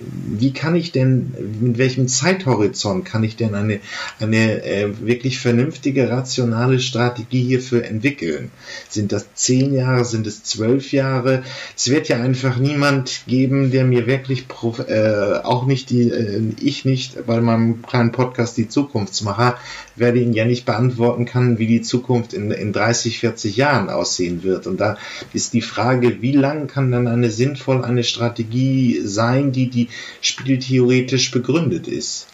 wie kann ich denn, mit welchem Zeithorizont kann ich denn eine, eine äh, wirklich vernünftige, rationale Strategie hierfür entwickeln? Sind das zehn Jahre, sind es zwölf Jahre? Es wird ja einfach niemand geben, der mir wirklich, äh, auch nicht die, äh, ich nicht bei meinem kleinen Podcast die Zukunftsmacher, werde ihn ja nicht beantworten kann, wie die Zukunft in, in 30, 40 Jahren aussehen wird. Und da ist die Frage, wie lang kann dann eine sinnvoll eine Strategie sein, die die spieltheoretisch begründet ist?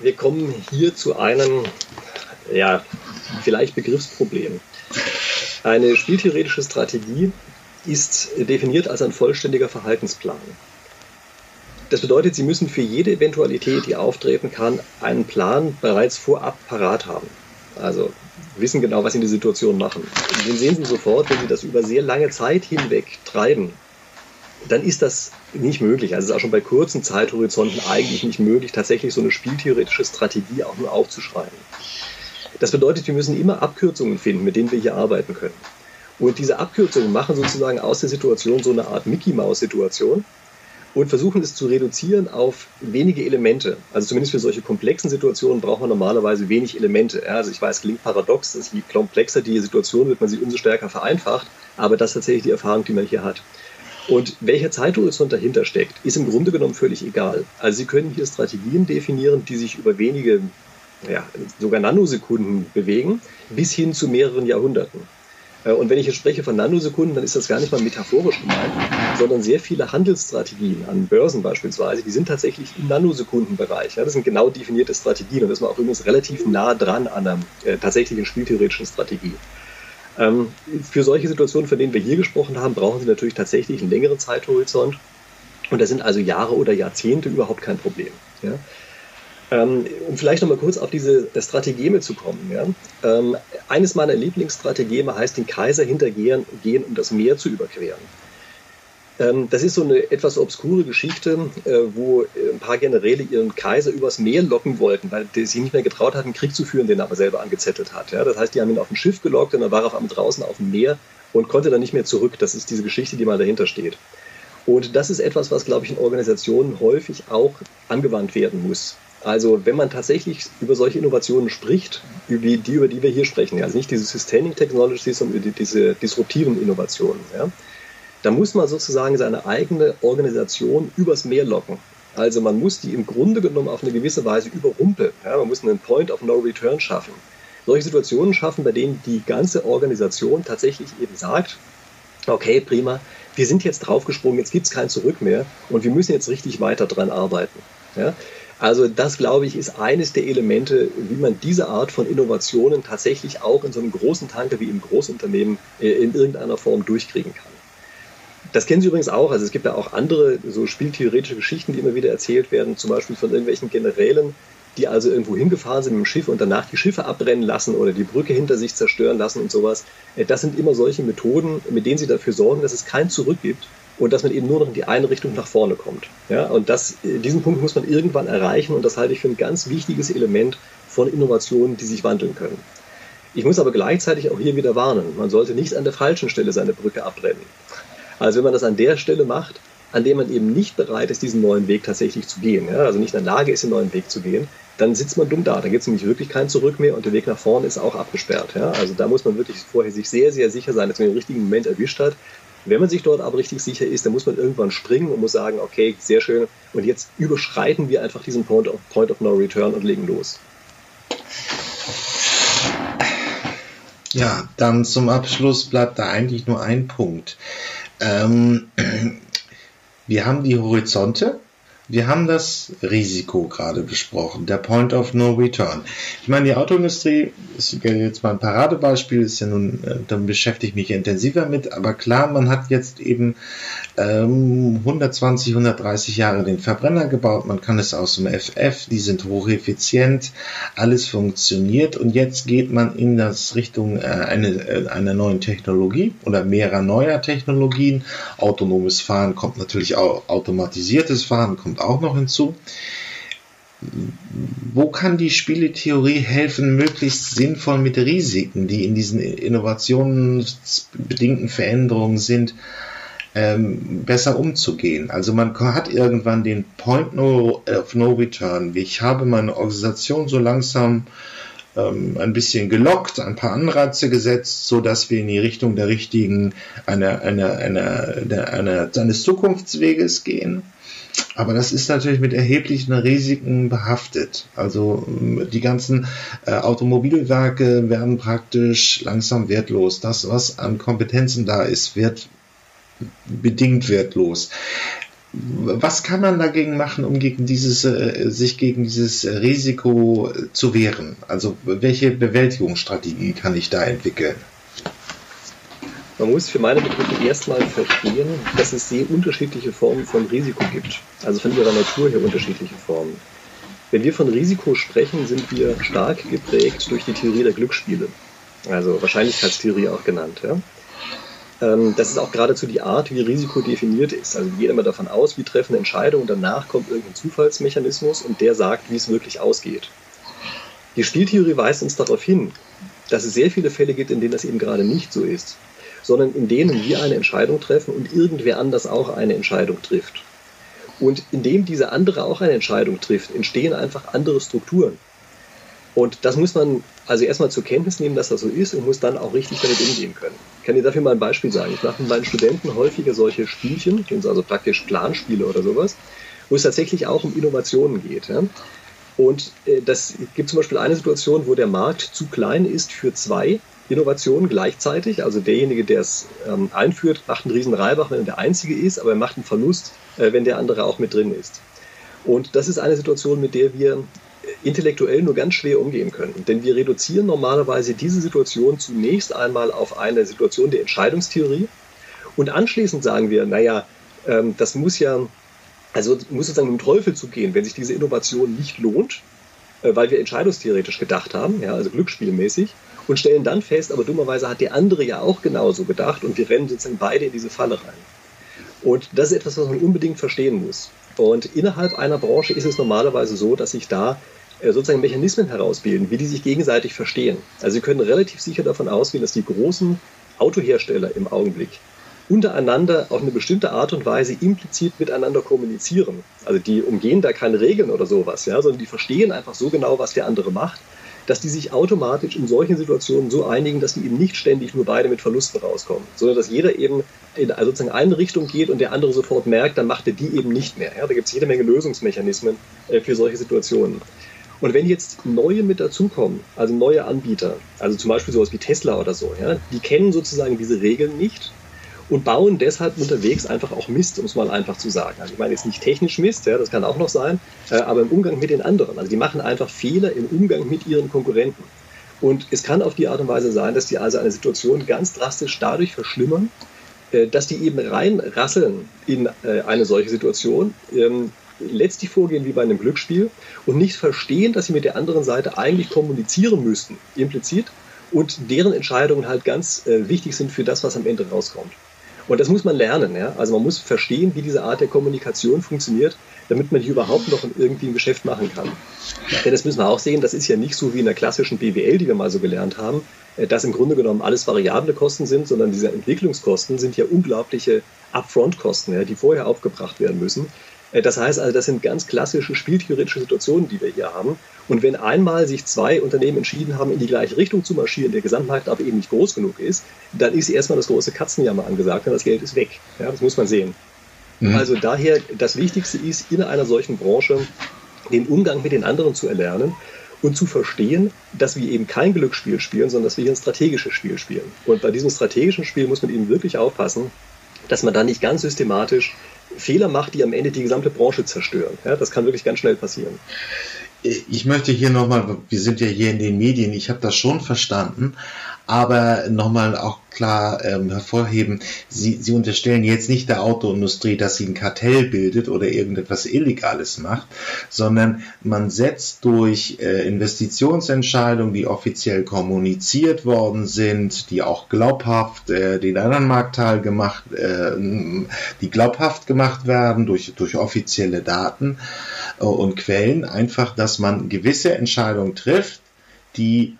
Wir kommen hier zu einem, ja, vielleicht Begriffsproblem. Eine spieltheoretische Strategie ist definiert als ein vollständiger Verhaltensplan. Das bedeutet, Sie müssen für jede Eventualität, die auftreten kann, einen Plan bereits vorab parat haben. Also wissen genau, was Sie in der Situation machen. Den sehen Sie sofort, wenn Sie das über sehr lange Zeit hinweg treiben, dann ist das nicht möglich. Also es ist auch schon bei kurzen Zeithorizonten eigentlich nicht möglich, tatsächlich so eine spieltheoretische Strategie auch nur aufzuschreiben. Das bedeutet, wir müssen immer Abkürzungen finden, mit denen wir hier arbeiten können. Und diese Abkürzungen machen sozusagen aus der Situation so eine Art Mickey-Maus-Situation und versuchen es zu reduzieren auf wenige Elemente. Also zumindest für solche komplexen Situationen braucht man normalerweise wenig Elemente. Also ich weiß, klingt paradox, dass je komplexer die Situation wird, man sie umso stärker vereinfacht, aber das ist tatsächlich die Erfahrung, die man hier hat. Und welcher Zeithorizont dahinter steckt, ist im Grunde genommen völlig egal. Also Sie können hier Strategien definieren, die sich über wenige, ja, sogar Nanosekunden bewegen, bis hin zu mehreren Jahrhunderten. Äh, und wenn ich jetzt spreche von Nanosekunden, dann ist das gar nicht mal metaphorisch gemeint, sondern sehr viele Handelsstrategien an Börsen beispielsweise, die sind tatsächlich im Nanosekundenbereich. das sind genau definierte Strategien und das ist man auch übrigens relativ nah dran an einer äh, tatsächlichen spieltheoretischen Strategie. Ähm, für solche Situationen, von denen wir hier gesprochen haben, brauchen Sie natürlich tatsächlich einen längeren Zeithorizont. Und da sind also Jahre oder Jahrzehnte überhaupt kein Problem. Ja? Ähm, um vielleicht nochmal kurz auf diese Strategeme zu kommen. Ja? Ähm, eines meiner Lieblingsstrategeme heißt, den Kaiser hintergehen, gehen, um das Meer zu überqueren. Ähm, das ist so eine etwas obskure Geschichte, äh, wo ein paar Generäle ihren Kaiser übers Meer locken wollten, weil die sich nicht mehr getraut hatten, Krieg zu führen, den er aber selber angezettelt hat. Das heißt, die haben ihn auf ein Schiff gelockt und dann war er auf einmal draußen auf dem Meer und konnte dann nicht mehr zurück. Das ist diese Geschichte, die mal dahinter steht. Und das ist etwas, was, glaube ich, in Organisationen häufig auch angewandt werden muss. Also wenn man tatsächlich über solche Innovationen spricht, über die, über die wir hier sprechen, also nicht diese Sustaining Technologies, sondern diese disruptiven Innovationen, ja, da muss man sozusagen seine eigene Organisation übers Meer locken. Also man muss die im Grunde genommen auf eine gewisse Weise überrumpeln. Ja, man muss einen Point of No Return schaffen. Solche Situationen schaffen, bei denen die ganze Organisation tatsächlich eben sagt, okay, prima, wir sind jetzt draufgesprungen, jetzt gibt es kein Zurück mehr und wir müssen jetzt richtig weiter dran arbeiten. Ja? Also das, glaube ich, ist eines der Elemente, wie man diese Art von Innovationen tatsächlich auch in so einem großen Tanker wie im Großunternehmen äh, in irgendeiner Form durchkriegen kann. Das kennen Sie übrigens auch. Also es gibt ja auch andere so spieltheoretische Geschichten, die immer wieder erzählt werden, zum Beispiel von irgendwelchen Generälen, die also irgendwo hingefahren sind mit dem Schiff und danach die Schiffe abbrennen lassen oder die Brücke hinter sich zerstören lassen und sowas. Äh, das sind immer solche Methoden, mit denen sie dafür sorgen, dass es kein Zurück gibt und dass man eben nur noch in die eine Richtung nach vorne kommt. Ja, und das, äh, diesen Punkt muss man irgendwann erreichen und das halte ich für ein ganz wichtiges Element von Innovationen, die sich wandeln können. Ich muss aber gleichzeitig auch hier wieder warnen, man sollte nicht an der falschen Stelle seine Brücke abbrennen. Also wenn man das an der Stelle macht, an der man eben nicht bereit ist, diesen neuen Weg tatsächlich zu gehen, ja, also nicht in der Lage ist, den neuen Weg zu gehen, dann sitzt man dumm da. Da gibt es nämlich wirklich kein Zurück mehr und der Weg nach vorne ist auch abgesperrt. Ja. Also da muss man wirklich vorher sich sehr, sehr sicher sein, dass man den richtigen Moment erwischt hat wenn man sich dort aber richtig sicher ist, dann muss man irgendwann springen und muss sagen, okay, sehr schön, und jetzt überschreiten wir einfach diesen Point of, Point of No Return und legen los. Ja, dann zum Abschluss bleibt da eigentlich nur ein Punkt. Ähm, wir haben die Horizonte, wir haben das Risiko gerade besprochen, der Point of No Return. Ich meine, die Autoindustrie ist jetzt mal ein Paradebeispiel, ist ja nun, äh, dann beschäftige ich mich intensiver mit, aber klar, man hat jetzt eben ähm, 120, 130 Jahre den Verbrenner gebaut, man kann es aus dem FF, die sind hocheffizient, alles funktioniert und jetzt geht man in das Richtung äh, eine, äh, einer neuen Technologie oder mehrerer neuer Technologien. Autonomes Fahren kommt natürlich auch, automatisiertes Fahren kommt auch noch hinzu. Wo kann die Spieletheorie helfen, möglichst sinnvoll mit Risiken, die in diesen innovationsbedingten Veränderungen sind, ähm, besser umzugehen. Also man hat irgendwann den Point no, of No Return. Ich habe meine Organisation so langsam ähm, ein bisschen gelockt, ein paar Anreize gesetzt, so dass wir in die Richtung der richtigen, einer, einer, einer, einer, einer, eines Zukunftsweges gehen. Aber das ist natürlich mit erheblichen Risiken behaftet. Also ähm, die ganzen äh, Automobilwerke werden praktisch langsam wertlos. Das, was an Kompetenzen da ist, wird bedingt wertlos. Was kann man dagegen machen, um gegen dieses, äh, sich gegen dieses Risiko zu wehren? Also welche Bewältigungsstrategie kann ich da entwickeln? Man muss für meine Begriffe erstmal verstehen, dass es sehr unterschiedliche Formen von Risiko gibt. Also von ihrer Natur her unterschiedliche Formen. Wenn wir von Risiko sprechen, sind wir stark geprägt durch die Theorie der Glücksspiele. Also Wahrscheinlichkeitstheorie auch genannt. Ja? Ähm, das ist auch geradezu die Art, wie Risiko definiert ist. Also wir gehen immer davon aus, wir treffen eine Entscheidung und danach kommt irgendein Zufallsmechanismus und der sagt, wie es wirklich ausgeht. Die Spieltheorie weist uns darauf hin, dass es sehr viele Fälle gibt, in denen das eben gerade nicht so ist, sondern in denen wir eine Entscheidung treffen und irgendwer anders auch eine Entscheidung trifft. Und indem dieser andere auch eine Entscheidung trifft, entstehen einfach andere Strukturen. Und das muss man also erstmal zur Kenntnis nehmen, dass das so ist und muss dann auch richtig damit umgehen können. Ich kann dir dafür mal ein Beispiel sagen. Ich mache mit meinen Studenten häufiger solche Spielchen, also praktisch Planspiele oder sowas, wo es tatsächlich auch um Innovationen geht. Und äh, das gibt zum Beispiel eine Situation, wo der Markt zu klein ist für zwei Innovationen gleichzeitig. Also derjenige, der es ähm, einführt, macht einen riesen Reibach, wenn er der Einzige ist, aber er macht einen Verlust, äh, wenn der andere auch mit drin ist. Und das ist eine Situation, mit der wir intellektuell nur ganz schwer umgehen können. Denn wir reduzieren normalerweise diese Situation zunächst einmal auf eine Situation der Entscheidungstheorie und anschließend sagen wir, naja, ähm, das muss ja, also muss sozusagen dem Teufel zugehen, wenn sich diese Innovation nicht lohnt, äh, weil wir entscheidungstheoretisch gedacht haben, ja, also glücksspielmäßig, und stellen dann fest, aber dummerweise hat der andere ja auch genauso gedacht und wir rennen sozusagen beide in diese Falle rein. Und das ist etwas, was man unbedingt verstehen muss. Und innerhalb einer Branche ist es normalerweise so, dass sich da sozusagen Mechanismen herausbilden, wie die sich gegenseitig verstehen. Also Sie können relativ sicher davon ausgehen, dass die großen Autohersteller im Augenblick untereinander auf eine bestimmte Art und Weise implizit miteinander kommunizieren. Also die umgehen da keine Regeln oder sowas, ja, sondern die verstehen einfach so genau, was der andere macht, dass die sich automatisch in solchen Situationen so einigen, dass die eben nicht ständig nur beide mit Verlusten rauskommen, sondern dass jeder eben in also sozusagen eine Richtung geht und der andere sofort merkt, dann macht er die eben nicht mehr. Ja, da gibt es jede Menge Lösungsmechanismen äh, für solche Situationen. Und wenn jetzt neue mit dazukommen, also neue Anbieter, also zum Beispiel sowas wie Tesla oder so, ja, die kennen sozusagen diese Regeln nicht und bauen deshalb unterwegs einfach auch Mist, um es mal einfach zu sagen. Also ich meine jetzt nicht technisch Mist, ja, das kann auch noch sein, äh, aber im Umgang mit den anderen. Also die machen einfach Fehler im Umgang mit ihren Konkurrenten. Und es kann auf die Art und Weise sein, dass die also eine Situation ganz drastisch dadurch verschlimmern, äh, dass die eben reinrasseln in äh, eine solche Situation, ähm, letztlich vorgehen wie bei einem Glücksspiel und nicht verstehen, dass sie mit der anderen Seite eigentlich kommunizieren müssten, implizit, und deren Entscheidungen halt ganz äh, wichtig sind für das, was am Ende rauskommt. Und das muss man lernen. Ja? Also man muss verstehen, wie diese Art der Kommunikation funktioniert, damit man die überhaupt noch irgendwie ein Geschäft machen kann. Denn das müssen wir auch sehen, das ist ja nicht so wie in der klassischen BWL, die wir mal so gelernt haben, äh, dass im Grunde genommen alles variable Kosten sind, sondern diese Entwicklungskosten sind ja unglaubliche Upfront-Kosten, ja, die vorher aufgebracht werden müssen. Äh, das heißt also, das sind ganz klassische spieltheoretische Situationen, die wir hier haben. Und wenn einmal sich zwei Unternehmen entschieden haben, in die gleiche Richtung zu marschieren, der Gesamtmarkt aber eben nicht groß genug ist, dann ist erstmal das große Katzenjammer angesagt und das Geld ist weg. Ja, das muss man sehen. Mhm. Also daher, das Wichtigste ist, in einer solchen Branche den Umgang mit den anderen zu erlernen und zu verstehen, dass wir eben kein Glücksspiel spielen, sondern dass wir hier ein strategisches Spiel spielen. Und bei diesem strategischen Spiel muss man eben wirklich aufpassen, dass man da nicht ganz systematisch Fehler macht, die am Ende die gesamte Branche zerstören. Ja, das kann wirklich ganz schnell passieren. Ich möchte hier nochmal, wir sind ja hier in den Medien, ich habe das schon verstanden, aber nochmal auch klar ähm, hervorheben, Sie, Sie unterstellen jetzt nicht der Autoindustrie, dass sie ein Kartell bildet oder irgendetwas Illegales macht, sondern man setzt durch äh, Investitionsentscheidungen, die offiziell kommuniziert worden sind, die auch glaubhaft äh, den anderen Marktteil gemacht, äh, die glaubhaft gemacht werden durch, durch offizielle Daten äh, und Quellen, einfach, dass man gewisse Entscheidungen trifft, die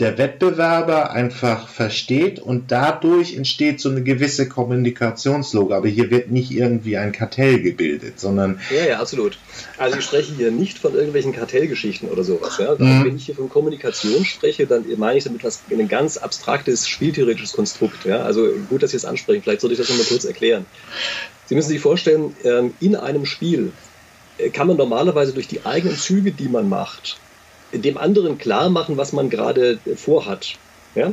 der Wettbewerber einfach versteht und dadurch entsteht so eine gewisse Kommunikationslogik. Aber hier wird nicht irgendwie ein Kartell gebildet, sondern. Ja, ja, absolut. Also ich spreche hier nicht von irgendwelchen Kartellgeschichten oder sowas. Ja? Mhm. Wenn ich hier von Kommunikation spreche, dann meine ich damit was, ein ganz abstraktes, spieltheoretisches Konstrukt. Ja? Also gut, dass Sie es ansprechen. Vielleicht sollte ich das nochmal kurz erklären. Sie müssen sich vorstellen, ähm, in einem Spiel äh, kann man normalerweise durch die eigenen Züge, die man macht, dem anderen klar machen, was man gerade vorhat. Ja?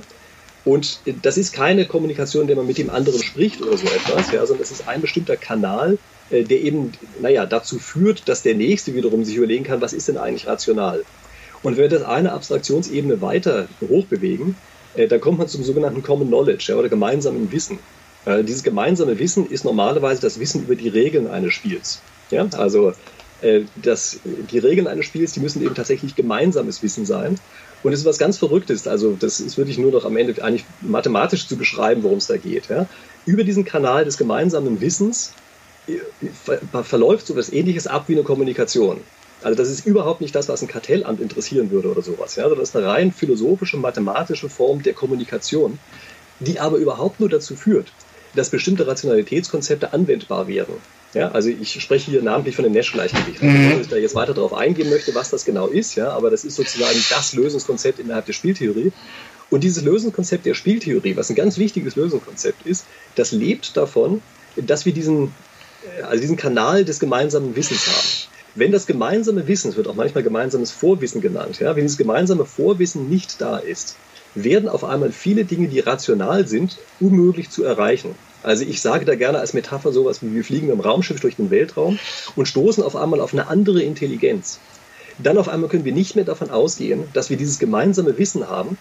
Und das ist keine Kommunikation, in der man mit dem anderen spricht oder so etwas, ja, sondern es ist ein bestimmter Kanal, äh, der eben, naja, dazu führt, dass der Nächste wiederum sich überlegen kann, was ist denn eigentlich rational. Und wenn wir das eine Abstraktionsebene weiter hochbewegen, äh, dann kommt man zum sogenannten Common Knowledge ja, oder gemeinsamen Wissen. Äh, dieses gemeinsame Wissen ist normalerweise das Wissen über die Regeln eines Spiels. Ja? Also dass die Regeln eines Spiels, die müssen eben tatsächlich gemeinsames Wissen sein. Und es ist was ganz Verrücktes. Also, das ist wirklich nur noch am Ende eigentlich mathematisch zu beschreiben, worum es da geht. Ja? Über diesen Kanal des gemeinsamen Wissens äh, verläuft so etwas Ähnliches ab wie eine Kommunikation. Also, das ist überhaupt nicht das, was ein Kartellamt interessieren würde oder sowas. Ja? Also, das ist eine rein philosophische, mathematische Form der Kommunikation, die aber überhaupt nur dazu führt, dass bestimmte Rationalitätskonzepte anwendbar werden. Ja, also ich spreche hier namentlich von dem Nash-Gleichgewicht. Mhm. Wenn ich da jetzt weiter darauf eingehen möchte, was das genau ist, ja, aber das ist sozusagen das Lösungskonzept innerhalb der Spieltheorie. Und dieses Lösungskonzept der Spieltheorie, was ein ganz wichtiges Lösungskonzept ist, das lebt davon, dass wir diesen, äh, also diesen Kanal des gemeinsamen Wissens haben. Wenn das gemeinsame Wissen, es wird auch manchmal gemeinsames Vorwissen genannt, ja, wenn dieses gemeinsame Vorwissen nicht da ist, werden auf einmal viele Dinge, die rational sind, unmöglich zu erreichen. Also ich sage da gerne als Metapher sowas wie wir fliegen im Raumschiff durch den Weltraum und stoßen auf einmal auf eine andere Intelligenz. Dann auf einmal können wir nicht mehr davon ausgehen, dass wir dieses gemeinsame Wissen haben,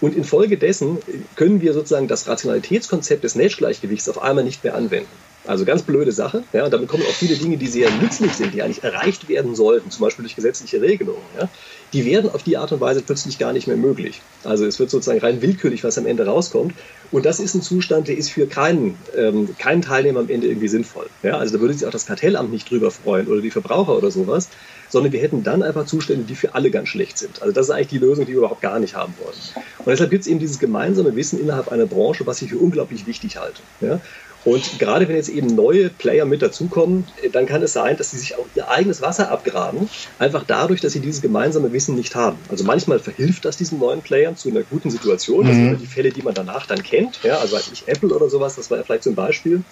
und infolgedessen können wir sozusagen das Rationalitätskonzept des Nash-Gleichgewichts auf einmal nicht mehr anwenden. Also ganz blöde Sache. Ja, und damit kommen auch viele Dinge, die sehr nützlich sind, die eigentlich erreicht werden sollten, zum Beispiel durch gesetzliche Regelungen. Ja, die werden auf die Art und Weise plötzlich gar nicht mehr möglich. Also es wird sozusagen rein willkürlich, was am Ende rauskommt. Und das ist ein Zustand, der ist für keinen, ähm, keinen Teilnehmer am Ende irgendwie sinnvoll. Ja, also da würde sich auch das Kartellamt nicht drüber freuen oder die Verbraucher oder sowas, sondern wir hätten dann einfach Zustände, die für alle ganz schlecht sind. Also das ist eigentlich die Lösung, die wir überhaupt gar nicht haben wollen. Und deshalb gibt es eben dieses gemeinsame Wissen innerhalb einer Branche, was ich für unglaublich wichtig halte. Ja? Und gerade wenn jetzt eben neue Player mit dazukommen, dann kann es sein, dass sie sich auch ihr eigenes Wasser abgraben, einfach dadurch, dass sie dieses gemeinsame Wissen nicht haben. Also manchmal verhilft das diesen neuen Playern zu einer guten Situation. Das sind mhm. die Fälle, die man danach dann kennt. Ja, also weiß ich, Apple oder sowas, das war ja vielleicht so ein Beispiel.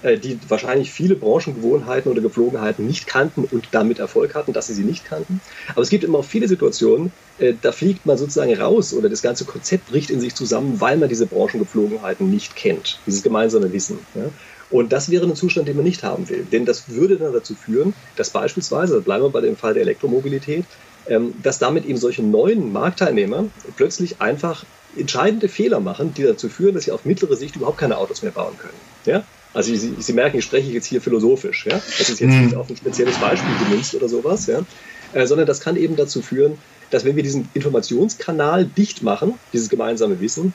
Äh, die wahrscheinlich viele Branchengewohnheiten oder Geflogenheiten nicht kannten und damit Erfolg hatten, dass sie sie nicht kannten. Aber es gibt immer auch viele Situationen, äh, da fliegt man sozusagen raus oder das ganze Konzept bricht in sich zusammen, weil man diese Branchengeflogenheiten nicht kennt, dieses gemeinsame Wissen. Und das wäre ein Zustand, den man nicht haben will. Denn das würde dann dazu führen, dass beispielsweise, bleiben wir bei dem Fall der Elektromobilität, ähm, dass damit eben solche neuen Marktteilnehmer plötzlich einfach entscheidende Fehler machen, die dazu führen, dass sie auf mittlere Sicht überhaupt keine Autos mehr bauen können. Ja? Also Sie, Sie, merken, ich spreche jetzt hier philosophisch. Ja? Das ist jetzt mhm. nicht auf ein spezielles Beispiel gemünzt oder sowas, ja? Äh, sondern das kann eben dazu führen, dass wenn wir diesen Informationskanal dicht machen, dieses gemeinsame Wissen,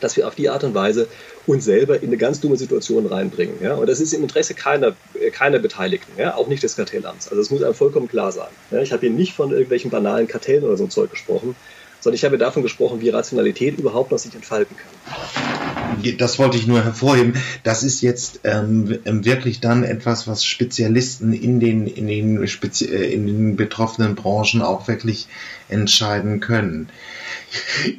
dass wir auf die Art und Weise uns selber in eine ganz dumme Situation reinbringen. Ja? Und das ist im Interesse keiner, äh, keiner Beteiligten, ja? auch nicht des Kartellamts. Also das muss einem vollkommen klar sein. Ja? Ich habe hier nicht von irgendwelchen banalen Kartellen oder so ein Zeug gesprochen, sondern ich habe davon gesprochen, wie Rationalität überhaupt noch sich entfalten kann. Das wollte ich nur hervorheben. Das ist jetzt ähm, wirklich dann etwas, was Spezialisten in den, in den, Spezi äh, in den betroffenen Branchen auch wirklich entscheiden können.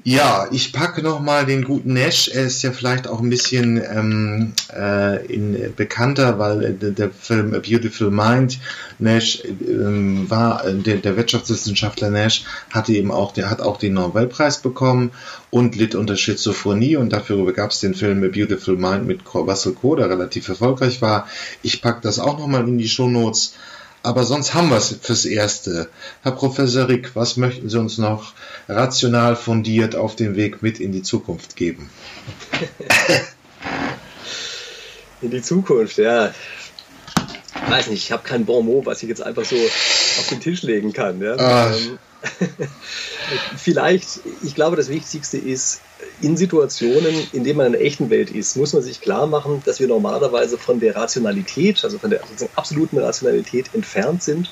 Ja, ich packe noch mal den guten Nash. Er ist ja vielleicht auch ein bisschen ähm, äh, in, bekannter, weil äh, der Film A Beautiful Mind Nash ähm, war äh, der, der, Wirtschaftswissenschaftler Nash hatte eben auch der hat auch den Nobelpreis bekommen und litt unter Schizophrenie und dafür gab es den Film A Beautiful Mind mit Russell Crowe, der relativ erfolgreich war. Ich packe das auch noch mal in die Show Notes. Aber sonst haben wir es fürs Erste. Herr Professor Rick, was möchten Sie uns noch rational fundiert auf den Weg mit in die Zukunft geben? in die Zukunft, ja. Ich weiß nicht, ich habe kein Bon mot, was ich jetzt einfach so auf den Tisch legen kann. Ja? Ah. Ähm, vielleicht, ich glaube, das Wichtigste ist, in Situationen, in denen man in der echten Welt ist, muss man sich klar machen, dass wir normalerweise von der Rationalität, also von der absoluten Rationalität entfernt sind,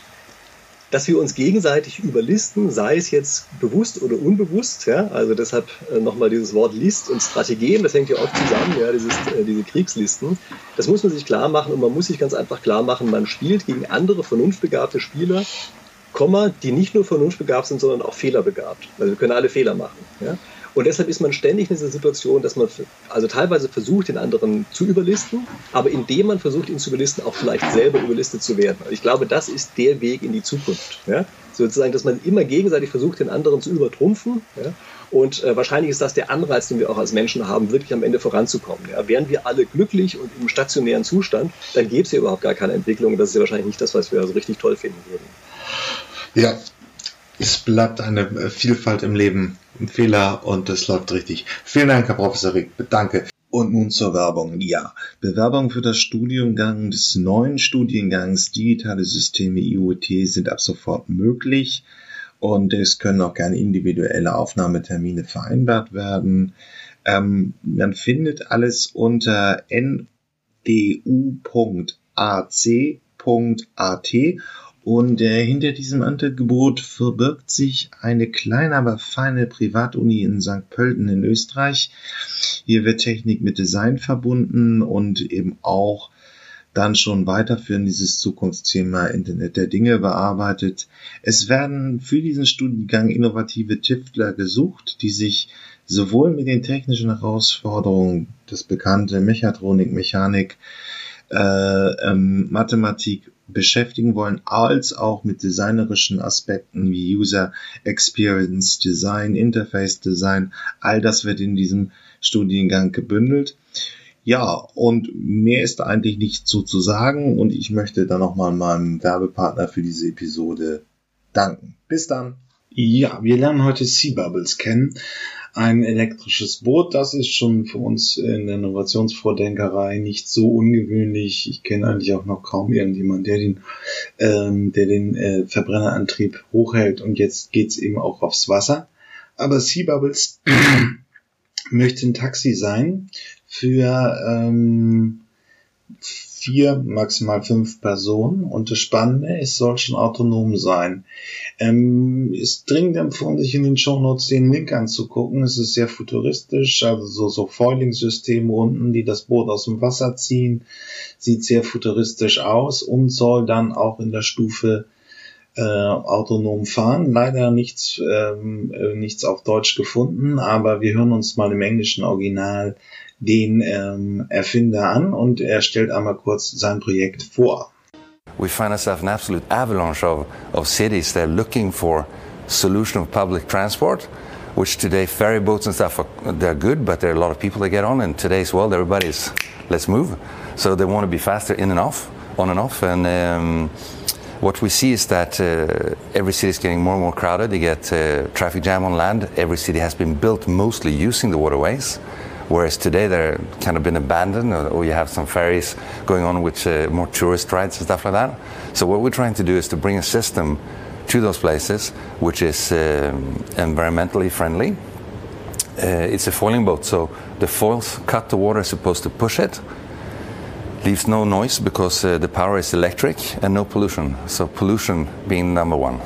dass wir uns gegenseitig überlisten, sei es jetzt bewusst oder unbewusst. Ja? Also deshalb äh, nochmal dieses Wort List und Strategien, das hängt ja oft zusammen, ja, dieses, äh, diese Kriegslisten. Das muss man sich klar machen und man muss sich ganz einfach klar machen, man spielt gegen andere vernunftbegabte Spieler, Komma, die nicht nur vernunftbegabt sind, sondern auch fehlerbegabt. Also wir können alle Fehler machen. Ja? Und deshalb ist man ständig in dieser Situation, dass man also teilweise versucht, den anderen zu überlisten, aber indem man versucht, ihn zu überlisten, auch vielleicht selber überlistet zu werden. Ich glaube, das ist der Weg in die Zukunft. Ja? Sozusagen, dass man immer gegenseitig versucht, den anderen zu übertrumpfen. Ja? Und äh, wahrscheinlich ist das der Anreiz, den wir auch als Menschen haben, wirklich am Ende voranzukommen. Ja? Wären wir alle glücklich und im stationären Zustand, dann gäbe es ja überhaupt gar keine Entwicklung. Das ist ja wahrscheinlich nicht das, was wir so richtig toll finden würden. Ja, es bleibt eine äh, Vielfalt im Leben ein Fehler und es läuft richtig. Vielen Dank, Herr Professor Rick. Danke. Und nun zur Werbung. Ja, Bewerbung für das Studiengang des neuen Studiengangs Digitale Systeme IoT sind ab sofort möglich und es können auch gerne individuelle Aufnahmetermine vereinbart werden. Ähm, man findet alles unter ndu.ac.at und äh, hinter diesem Angebot verbirgt sich eine kleine, aber feine Privatuni in St. Pölten in Österreich. Hier wird Technik mit Design verbunden und eben auch dann schon weiterführend dieses Zukunftsthema Internet der Dinge bearbeitet. Es werden für diesen Studiengang innovative Tüftler gesucht, die sich sowohl mit den technischen Herausforderungen, das bekannte Mechatronik, Mechanik, äh, ähm, Mathematik beschäftigen wollen, als auch mit designerischen Aspekten wie User Experience Design, Interface Design. All das wird in diesem Studiengang gebündelt. Ja, und mehr ist eigentlich nicht so zu sagen und ich möchte dann nochmal meinem Werbepartner für diese Episode danken. Bis dann. Ja, wir lernen heute Sea Bubbles kennen ein elektrisches Boot. Das ist schon für uns in der Innovationsvordenkerei nicht so ungewöhnlich. Ich kenne eigentlich auch noch kaum irgendjemand, der den, ähm, der den äh, Verbrennerantrieb hochhält und jetzt geht's eben auch aufs Wasser. Aber Sea Bubbles möchte ein Taxi sein für ähm, vier, maximal fünf Personen. Und das Spannende, es soll schon autonom sein. Ähm, ist dringend empfohlen, sich in den Shownotes den Link anzugucken. Es ist sehr futuristisch, also so, so Foiling-Systeme unten, die das Boot aus dem Wasser ziehen. Sieht sehr futuristisch aus und soll dann auch in der Stufe äh, autonom fahren. Leider nichts, ähm, äh, nichts auf Deutsch gefunden, aber wir hören uns mal im englischen Original den ähm, Erfinder an und er stellt einmal kurz sein Projekt vor. We find ourselves an absolute avalanche of, of cities that are looking for solution of public transport, which today ferry boats and stuff are, they're good, but there are a lot of people that get on. In today's world, everybody's let's move, so they want to be faster in and off, on and off, and. Um, what we see is that uh, every city is getting more and more crowded. You get uh, traffic jam on land. Every city has been built mostly using the waterways. Whereas today they're kind of been abandoned, or you have some ferries going on with uh, more tourist rides and stuff like that. So what we're trying to do is to bring a system to those places which is um, environmentally friendly. Uh, it's a foiling boat, so the foils cut the water as opposed to push it. Leaves no noise because uh, the power is electric and no pollution. So pollution being number one.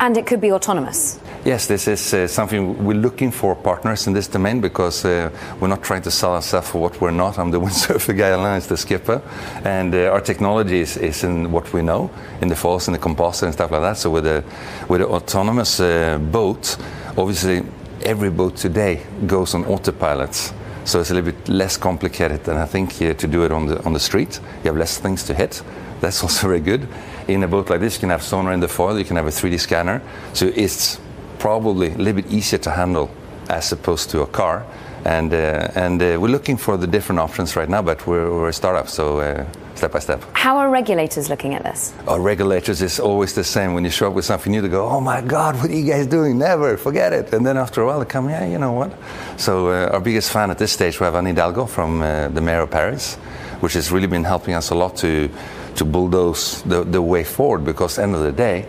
And it could be autonomous. Yes, this is uh, something we're looking for partners in this domain because uh, we're not trying to sell ourselves for what we're not. I'm the windsurfer guy, Alain is the skipper, and uh, our technology is, is, in what we know in the falls and the composite and stuff like that. So with a with an autonomous uh, boat, obviously every boat today goes on autopilots. So it's a little bit less complicated than I think uh, to do it on the on the street. You have less things to hit. That's also very good. In a boat like this, you can have sonar in the foil. You can have a 3D scanner. So it's probably a little bit easier to handle as opposed to a car. And, uh, and uh, we're looking for the different options right now, but we're, we're a startup, so uh, step by step. How are regulators looking at this? Our regulators is always the same. When you show up with something new, they go, "Oh my God, what are you guys doing? Never, forget it." And then after a while, they come, "Yeah, you know what?" So uh, our biggest fan at this stage, we have Anne Hidalgo from uh, the mayor of Paris, which has really been helping us a lot to to bulldoze the, the way forward. Because end of the day,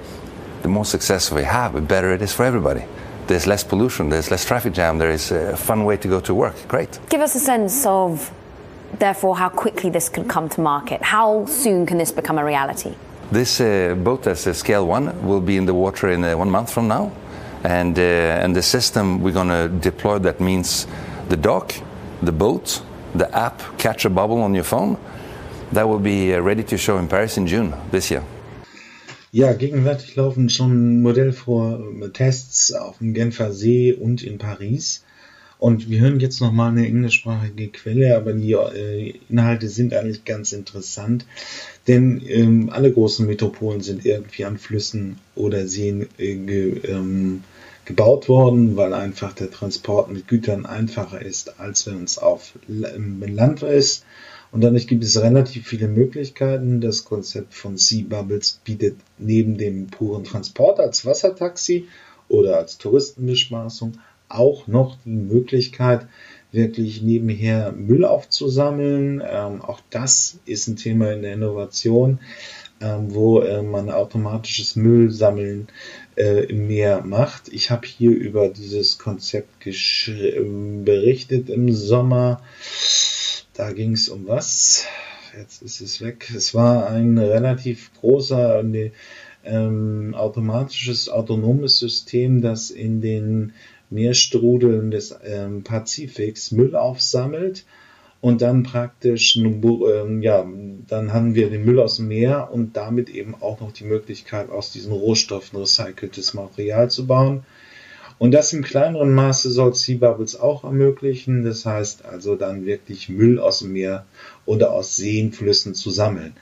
the more success we have, the better it is for everybody. There's less pollution, there's less traffic jam, there is a fun way to go to work. Great. Give us a sense of, therefore, how quickly this could come to market. How soon can this become a reality? This uh, boat, as a scale one, will be in the water in uh, one month from now. And, uh, and the system we're going to deploy that means the dock, the boat, the app, catch a bubble on your phone. That will be uh, ready to show in Paris in June this year. Ja, gegenwärtig laufen schon Modellvor-Tests auf dem Genfer See und in Paris. Und wir hören jetzt nochmal eine englischsprachige Quelle, aber die äh, Inhalte sind eigentlich ganz interessant, denn ähm, alle großen Metropolen sind irgendwie an Flüssen oder Seen äh, ge, ähm, gebaut worden, weil einfach der Transport mit Gütern einfacher ist, als wenn es auf Land ist. Und dadurch gibt es relativ viele Möglichkeiten. Das Konzept von Sea Bubbles bietet neben dem puren Transport als Wassertaxi oder als Touristenbespaßung auch noch die Möglichkeit, wirklich nebenher Müll aufzusammeln. Ähm, auch das ist ein Thema in der Innovation, ähm, wo äh, man automatisches Müllsammeln äh, im Meer macht. Ich habe hier über dieses Konzept berichtet im Sommer. Da ging es um was? Jetzt ist es weg. Es war ein relativ großer ähm, automatisches, autonomes System, das in den Meerstrudeln des ähm, Pazifiks Müll aufsammelt und dann praktisch, ähm, ja, dann haben wir den Müll aus dem Meer und damit eben auch noch die Möglichkeit, aus diesen Rohstoffen recyceltes Material zu bauen. Und das im kleineren Maße soll Sea Bubbles auch ermöglichen. Das heißt also dann wirklich Müll aus dem Meer oder aus Seen, Flüssen zu sammeln.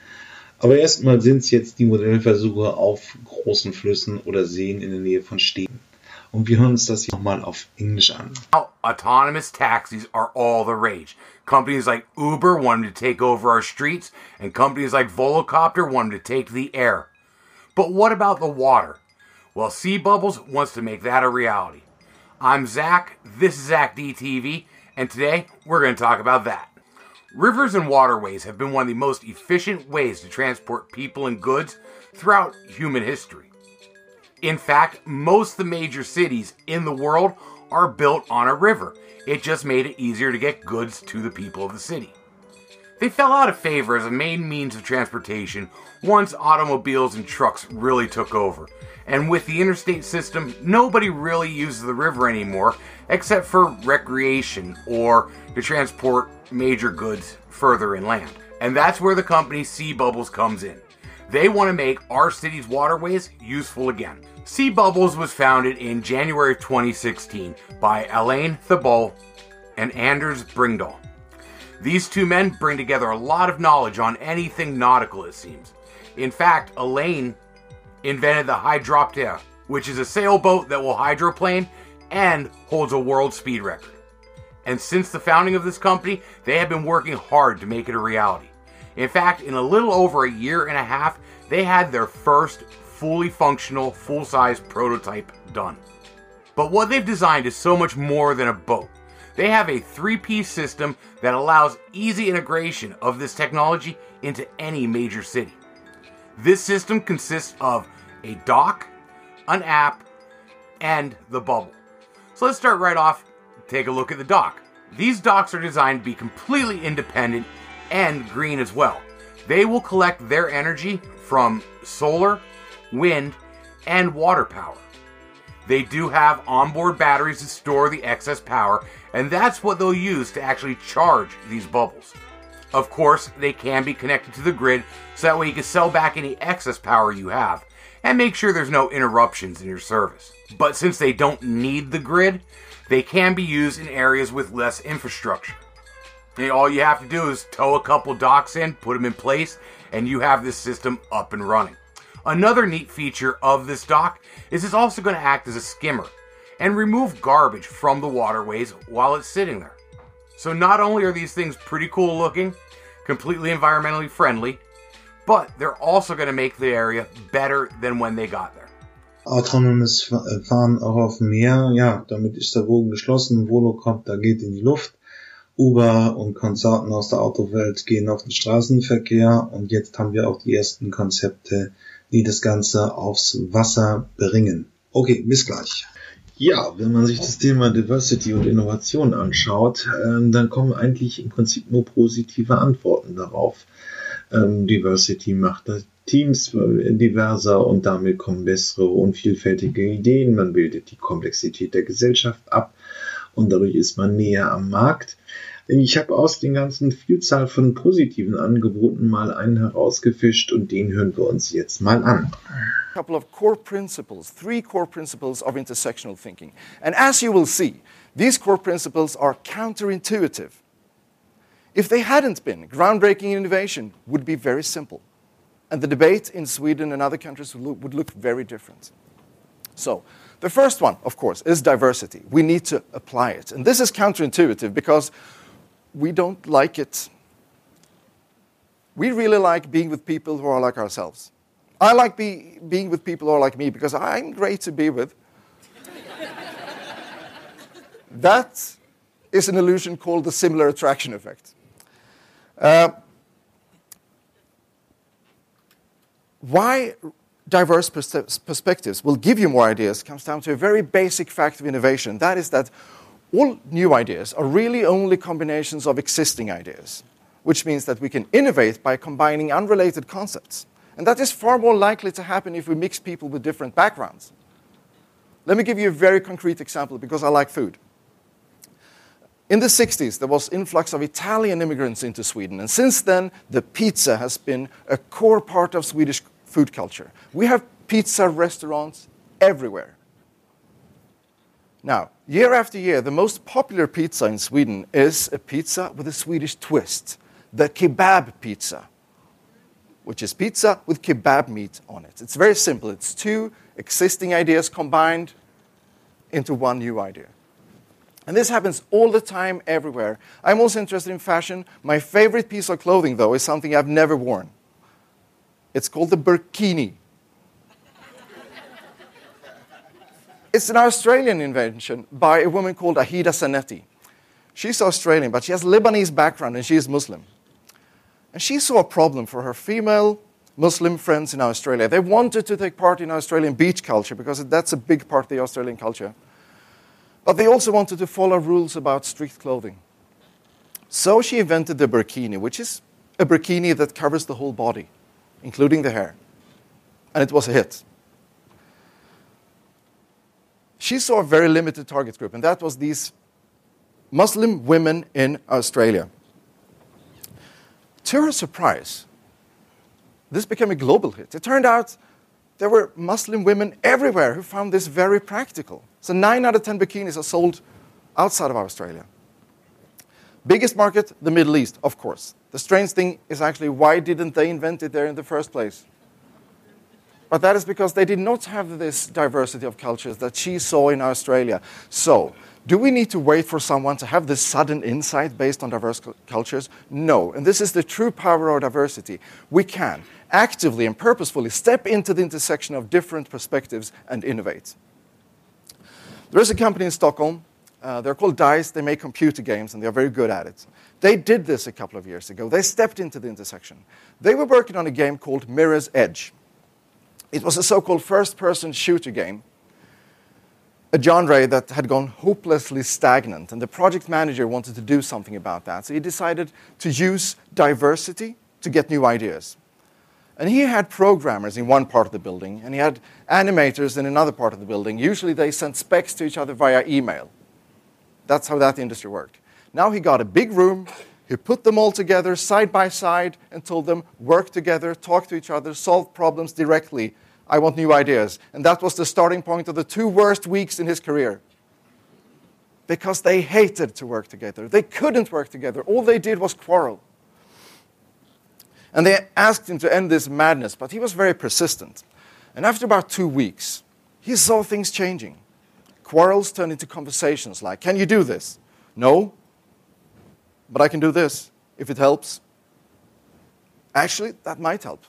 Aber erstmal sind es jetzt die Modellversuche auf großen Flüssen oder Seen in der Nähe von Städten. Und wir hören uns das hier nochmal auf Englisch an. Autonomous taxis are all the rage. Companies like Uber wanted to take over our streets, and companies like Volocopter wanted to take the air. But what about the water? Well, Sea Bubbles wants to make that a reality. I'm Zach, this is Zach DTV, and today we're going to talk about that. Rivers and waterways have been one of the most efficient ways to transport people and goods throughout human history. In fact, most of the major cities in the world are built on a river. It just made it easier to get goods to the people of the city. They fell out of favor as a main means of transportation once automobiles and trucks really took over. And with the interstate system, nobody really uses the river anymore except for recreation or to transport major goods further inland. And that's where the company Sea Bubbles comes in. They want to make our city's waterways useful again. Sea Bubbles was founded in January of 2016 by Elaine Thibault and Anders Bringdahl. These two men bring together a lot of knowledge on anything nautical, it seems. In fact, Elaine invented the Hydroptère, which is a sailboat that will hydroplane and holds a world speed record. And since the founding of this company, they have been working hard to make it a reality. In fact, in a little over a year and a half, they had their first fully functional, full size prototype done. But what they've designed is so much more than a boat. They have a three piece system that allows easy integration of this technology into any major city. This system consists of a dock, an app, and the bubble. So let's start right off. Take a look at the dock. These docks are designed to be completely independent and green as well. They will collect their energy from solar, wind, and water power. They do have onboard batteries to store the excess power, and that's what they'll use to actually charge these bubbles. Of course, they can be connected to the grid so that way you can sell back any excess power you have and make sure there's no interruptions in your service. But since they don't need the grid, they can be used in areas with less infrastructure. And all you have to do is tow a couple docks in, put them in place, and you have this system up and running. Another neat feature of this dock is it's also going to act as a skimmer and remove garbage from the waterways while it's sitting there. So not only are these things pretty cool looking, completely environmentally friendly, but they're also going to make the area better than when they got there. Autonomes Fahren auch auf dem Meer, ja, damit ist der Bogen geschlossen. Volocopter geht in die Luft. Uber und Konsorten aus der Autowelt gehen auf den Straßenverkehr und jetzt haben wir auch die ersten Konzepte die das Ganze aufs Wasser bringen. Okay, bis gleich. Ja, wenn man sich das Thema Diversity und Innovation anschaut, ähm, dann kommen eigentlich im Prinzip nur positive Antworten darauf. Ähm, Diversity macht Teams diverser und damit kommen bessere und vielfältige Ideen. Man bildet die Komplexität der Gesellschaft ab und dadurch ist man näher am Markt. Ich habe aus den ganzen Vielzahl von positiven Angeboten mal einen herausgefischt und den hören wir uns jetzt mal an. Couple of core principles, three core principles of intersectional thinking. And as you will see, these core principles are counterintuitive. If they hadn't been, groundbreaking innovation would be very simple. And the debate in Sweden and other countries would look very different. So, the first one, of course, is diversity. We need to apply it. And this is counterintuitive because we don't like it. We really like being with people who are like ourselves. I like be, being with people who are like me because I'm great to be with. that is an illusion called the similar attraction effect. Uh, why diverse pers- perspectives will give you more ideas comes down to a very basic fact of innovation. That is that all new ideas are really only combinations of existing ideas, which means that we can innovate by combining unrelated concepts. And that is far more likely to happen if we mix people with different backgrounds. Let me give you a very concrete example because I like food. In the 60s, there was influx of Italian immigrants into Sweden, and since then, the pizza has been a core part of Swedish food culture. We have pizza restaurants everywhere. Now, year after year, the most popular pizza in Sweden is a pizza with a Swedish twist, the kebab pizza, which is pizza with kebab meat on it. It's very simple. It's two existing ideas combined into one new idea. And this happens all the time, everywhere. I'm also interested in fashion. My favorite piece of clothing, though, is something I've never worn. It's called the burkini. It's an Australian invention by a woman called Ahida Sanetti. She's Australian, but she has Lebanese background and she is Muslim. And she saw a problem for her female Muslim friends in Australia. They wanted to take part in Australian beach culture because that's a big part of the Australian culture. But they also wanted to follow rules about strict clothing. So she invented the burkini, which is a burkini that covers the whole body, including the hair. And it was a hit. She saw a very limited target group, and that was these Muslim women in Australia. To her surprise, this became a global hit. It turned out there were Muslim women everywhere who found this very practical. So, nine out of 10 bikinis are sold outside of Australia. Biggest market, the Middle East, of course. The strange thing is actually why didn't they invent it there in the first place? But that is because they did not have this diversity of cultures that she saw in Australia. So, do we need to wait for someone to have this sudden insight based on diverse cultures? No. And this is the true power of diversity. We can actively and purposefully step into the intersection of different perspectives and innovate. There is a company in Stockholm. Uh, they're called DICE. They make computer games, and they're very good at it. They did this a couple of years ago. They stepped into the intersection. They were working on a game called Mirror's Edge. It was a so called first person shooter game a genre that had gone hopelessly stagnant, and the project manager wanted to do something about that. So he decided to use diversity to get new ideas. And he had programmers in one part of the building, and he had animators in another part of the building. Usually they sent specs to each other via email. That's how that industry worked. Now he got a big room, he put them all together side by side and told them, work together, talk to each other, solve problems directly I want new ideas. And that was the starting point of the two worst weeks in his career. Because they hated to work together. They couldn't work together. All they did was quarrel. And they asked him to end this madness, but he was very persistent. And after about two weeks, he saw things changing. Quarrels turned into conversations like, Can you do this? No, but I can do this if it helps. Actually, that might help.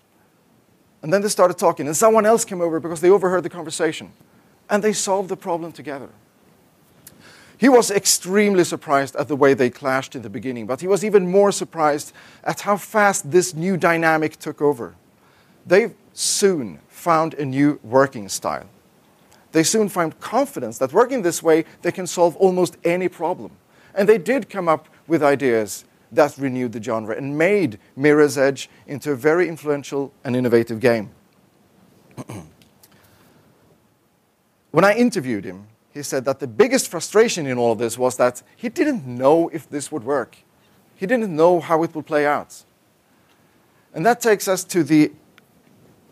And then they started talking, and someone else came over because they overheard the conversation. And they solved the problem together. He was extremely surprised at the way they clashed in the beginning, but he was even more surprised at how fast this new dynamic took over. They soon found a new working style. They soon found confidence that working this way, they can solve almost any problem. And they did come up with ideas that renewed the genre and made Mirror's Edge into a very influential and innovative game. when I interviewed him, he said that the biggest frustration in all of this was that he didn't know if this would work. He didn't know how it would play out. And that takes us to the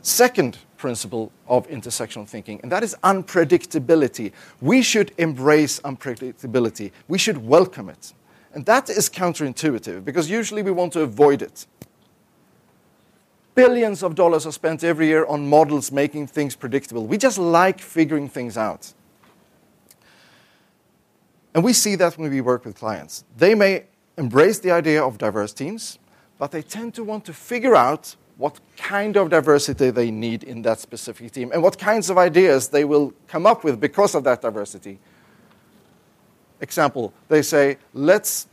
second principle of intersectional thinking, and that is unpredictability. We should embrace unpredictability, we should welcome it. And that is counterintuitive because usually we want to avoid it. Billions of dollars are spent every year on models making things predictable. We just like figuring things out. And we see that when we work with clients. They may embrace the idea of diverse teams, but they tend to want to figure out what kind of diversity they need in that specific team and what kinds of ideas they will come up with because of that diversity example, they say, let's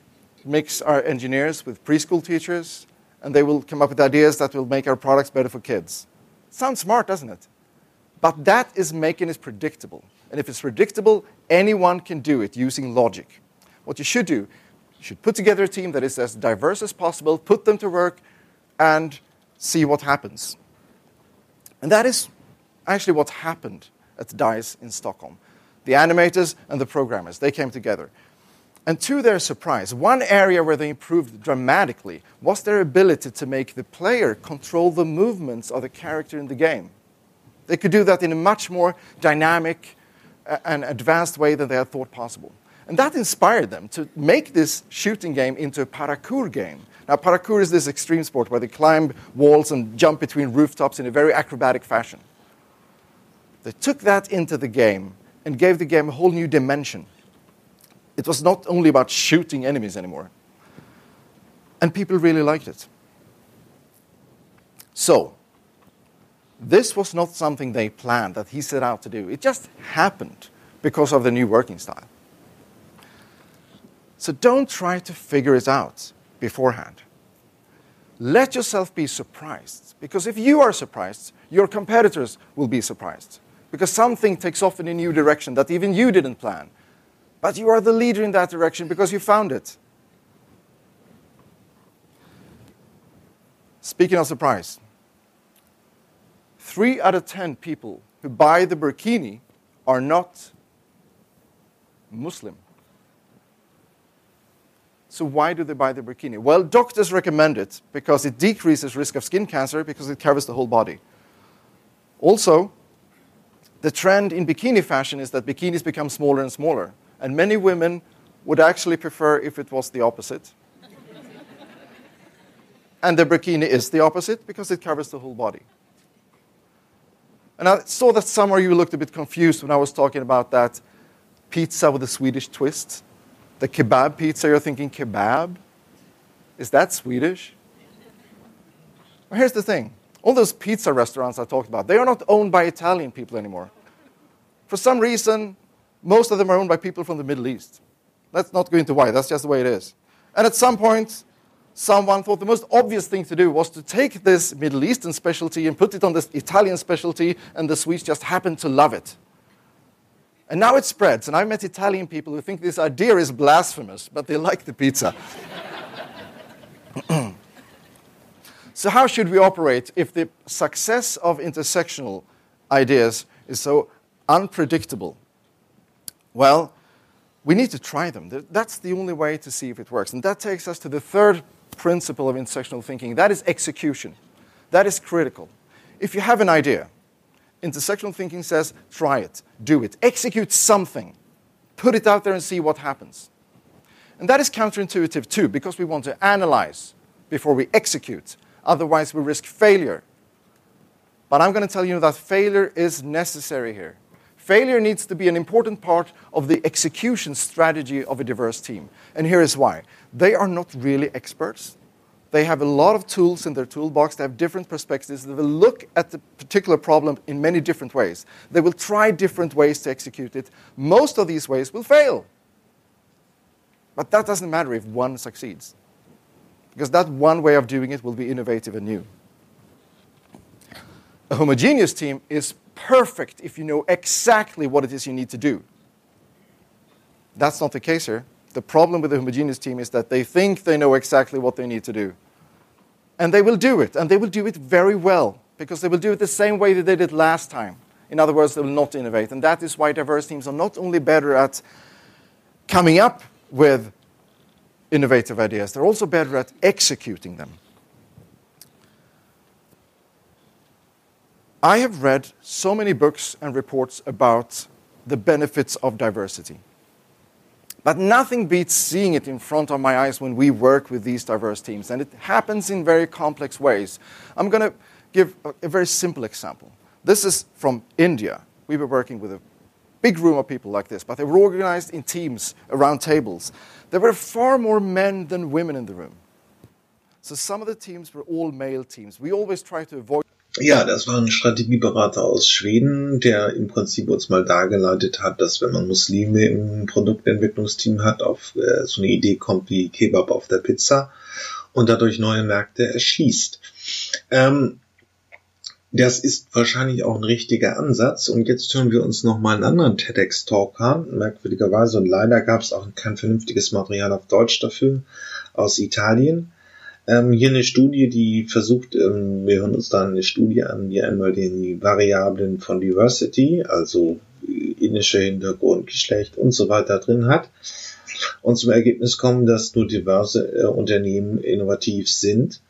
mix our engineers with preschool teachers, and they will come up with ideas that will make our products better for kids. Sounds smart, doesn't it? But that is making it predictable. And if it's predictable, anyone can do it using logic. What you should do, you should put together a team that is as diverse as possible, put them to work, and see what happens. And that is actually what happened at DICE in Stockholm the animators and the programmers. They came together. And to their surprise, one area where they improved dramatically was their ability to make the player control the movements of the character in the game. They could do that in a much more dynamic uh, and advanced way than they had thought possible. And that inspired them to make this shooting game into a parkour game. Now, parkour is this extreme sport where they climb walls and jump between rooftops in a very acrobatic fashion. They took that into the game and gave the game a whole new dimension. It was not only about shooting enemies anymore. And people really liked it. So, this was not something they planned that he set out to do. It just happened because of the new working style. So don't try to figure it out beforehand. Let yourself be surprised, because if you are surprised, your competitors will be surprised, because something takes off in a new direction that even you didn't plan. But you are the leader in that direction because you found it. Speaking of surprise, three out of ten people who buy the burkini are not Muslim. So why do they buy the bikini? Well, doctors recommend it because it decreases risk of skin cancer because it covers the whole body. Also, the trend in bikini fashion is that bikinis become smaller and smaller, and many women would actually prefer if it was the opposite. and the bikini is the opposite because it covers the whole body. And I saw that some of you looked a bit confused when I was talking about that pizza with a Swedish twist. The kebab pizza, you're thinking kebab? Is that Swedish? Well, here's the thing all those pizza restaurants I talked about, they are not owned by Italian people anymore. For some reason, most of them are owned by people from the Middle East. Let's not go into why, that's just the way it is. And at some point, someone thought the most obvious thing to do was to take this Middle Eastern specialty and put it on this Italian specialty, and the Swedes just happened to love it. And now it spreads. And I've met Italian people who think this idea is blasphemous, but they like the pizza. so, how should we operate if the success of intersectional ideas is so unpredictable? Well, we need to try them. That's the only way to see if it works. And that takes us to the third principle of intersectional thinking that is execution. That is critical. If you have an idea, intersectional thinking says try it, do it, execute something, put it out there and see what happens. And that is counterintuitive too, because we want to analyze before we execute. Otherwise, we risk failure. But I'm going to tell you that failure is necessary here. Failure needs to be an important part of the execution strategy of a diverse team. And here is why they are not really experts. They have a lot of tools in their toolbox. They have different perspectives. They will look at the particular problem in many different ways. They will try different ways to execute it. Most of these ways will fail. But that doesn't matter if one succeeds, because that one way of doing it will be innovative and new. A homogeneous team is perfect if you know exactly what it is you need to do. That's not the case here. The problem with the homogeneous team is that they think they know exactly what they need to do. And they will do it, and they will do it very well, because they will do it the same way that they did it last time. In other words, they will not innovate. And that is why diverse teams are not only better at coming up with innovative ideas, they're also better at executing them. I have read so many books and reports about the benefits of diversity. But nothing beats seeing it in front of my eyes when we work with these diverse teams. And it happens in very complex ways. I'm going to give a, very simple example. This is from India. We were working with a big room of people like this, but they were organized in teams around tables. There were far more men than women in the room. So some of the teams were all male teams. We always try to avoid. Ja, das war ein Strategieberater aus Schweden, der im Prinzip uns mal dargeleitet hat, dass wenn man Muslime im Produktentwicklungsteam hat, auf äh, so eine Idee kommt wie Kebab auf der Pizza und dadurch neue Märkte erschließt. Ähm, das ist wahrscheinlich auch ein richtiger Ansatz. Und jetzt hören wir uns nochmal einen anderen TEDx-Talk an, merkwürdigerweise. Und leider gab es auch kein vernünftiges Material auf Deutsch dafür aus Italien. Ähm, hier eine Studie, die versucht, ähm, wir hören uns da eine Studie an, die einmal die Variablen von Diversity, also indischer Hintergrund, Geschlecht und so weiter drin hat. und zum Ergebnis kommen, dass nur diverse äh, Unternehmen innovativ sind.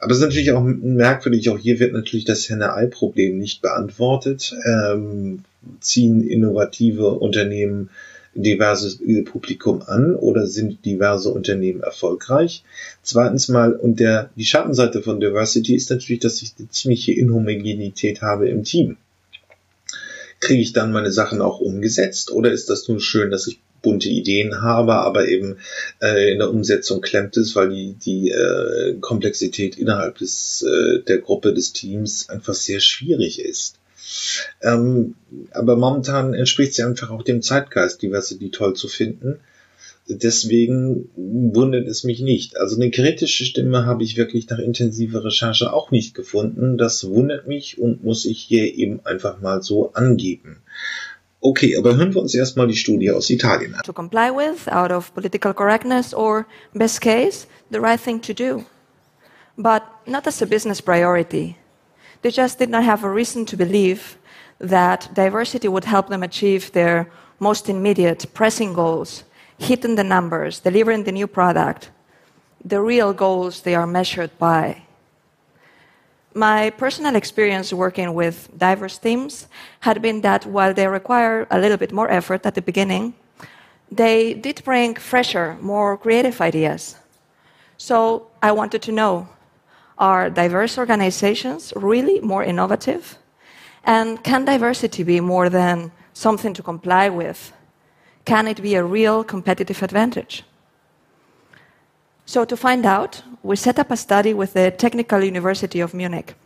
Aber es ist natürlich auch merkwürdig, auch hier wird natürlich das Henne-Ei-Problem nicht beantwortet. Ähm, ziehen innovative Unternehmen diverses Publikum an oder sind diverse Unternehmen erfolgreich? Zweitens mal, und der, die Schattenseite von Diversity ist natürlich, dass ich eine ziemliche Inhomogenität habe im Team. Kriege ich dann meine Sachen auch umgesetzt oder ist das nur schön, dass ich bunte Ideen habe, aber eben äh, in der Umsetzung klemmt es, weil die, die äh, Komplexität innerhalb des, äh, der Gruppe des Teams einfach sehr schwierig ist. Ähm, aber momentan entspricht sie einfach auch dem Zeitgeist, Diversity toll zu finden. Deswegen wundert es mich nicht. Also eine kritische Stimme habe ich wirklich nach intensiver Recherche auch nicht gefunden. Das wundert mich und muss ich hier eben einfach mal so angeben. Okay, aber hören wir uns erstmal die Studie aus Italien an. To comply with, out of political correctness or, best case, the right thing to do. But not as a business priority. They just did not have a reason to believe that diversity would help them achieve their most immediate, pressing goals, hitting the numbers, delivering the new product, the real goals they are measured by. My personal experience working with diverse teams had been that while they require a little bit more effort at the beginning, they did bring fresher, more creative ideas. So I wanted to know are diverse organizations really more innovative? And can diversity be more than something to comply with? Can it be a real competitive advantage? So, to find out, we set up a study with the Technical University of Munich.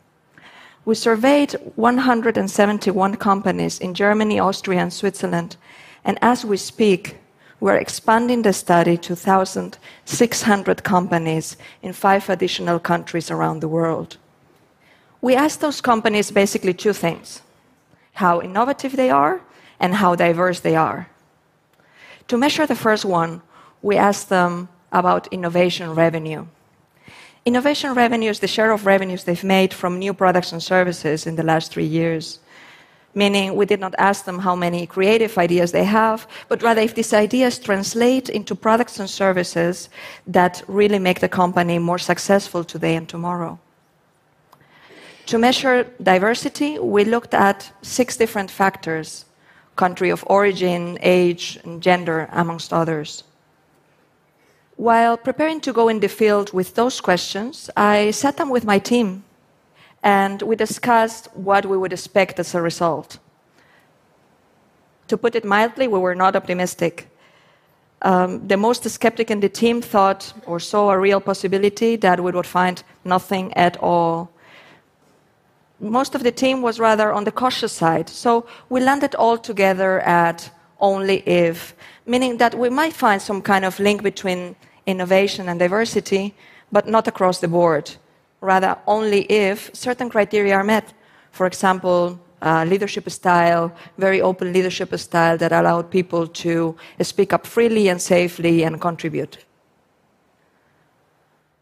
We surveyed 171 companies in Germany, Austria, and Switzerland, and as we speak, we're expanding the study to 1,600 companies in five additional countries around the world. We asked those companies basically two things how innovative they are and how diverse they are. To measure the first one, we asked them about innovation revenue. Innovation revenue is the share of revenues they've made from new products and services in the last three years meaning we did not ask them how many creative ideas they have, but rather if these ideas translate into products and services that really make the company more successful today and tomorrow. To measure diversity, we looked at six different factors country of origin, age, and gender, amongst others. While preparing to go in the field with those questions, I sat down with my team and we discussed what we would expect as a result. To put it mildly, we were not optimistic. Um, the most skeptic in the team thought or saw a real possibility that we would find nothing at all. Most of the team was rather on the cautious side, so we landed all together at only if, meaning that we might find some kind of link between innovation and diversity, but not across the board rather only if certain criteria are met. For example, uh, leadership style, very open leadership style that allowed people to speak up freely and safely and contribute.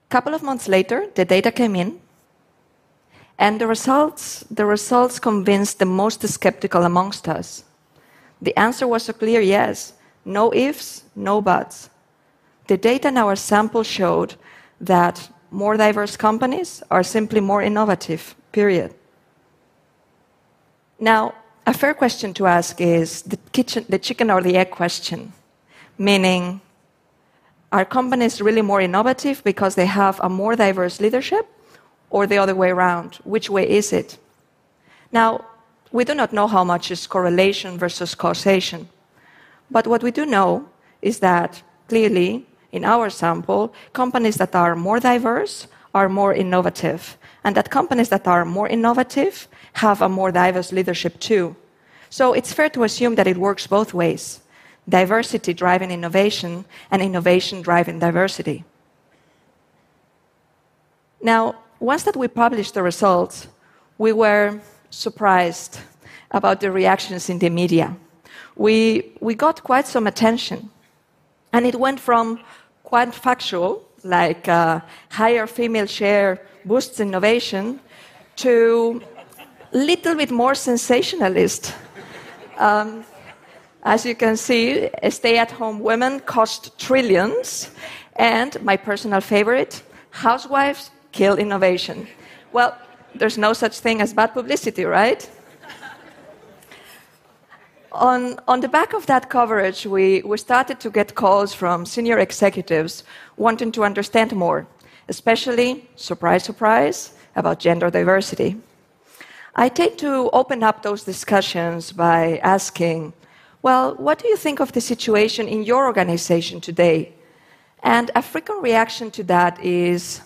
A couple of months later, the data came in, and the results, the results convinced the most skeptical amongst us. The answer was a clear yes, no ifs, no buts. The data in our sample showed that more diverse companies are simply more innovative, period. Now, a fair question to ask is the, kitchen, the chicken or the egg question, meaning, are companies really more innovative because they have a more diverse leadership, or the other way around? Which way is it? Now, we do not know how much is correlation versus causation, but what we do know is that clearly in our sample, companies that are more diverse are more innovative, and that companies that are more innovative have a more diverse leadership too. So it's fair to assume that it works both ways diversity driving innovation, and innovation driving diversity. Now, once that we published the results, we were surprised about the reactions in the media. We, we got quite some attention. And it went from quite factual, like uh, higher female share boosts innovation, to a little bit more sensationalist. Um, As you can see, stay at home women cost trillions. And my personal favorite, housewives kill innovation. Well, there's no such thing as bad publicity, right? On, on the back of that coverage, we, we started to get calls from senior executives wanting to understand more, especially, surprise, surprise, about gender diversity. I tend to open up those discussions by asking, well, what do you think of the situation in your organization today? And a frequent reaction to that is,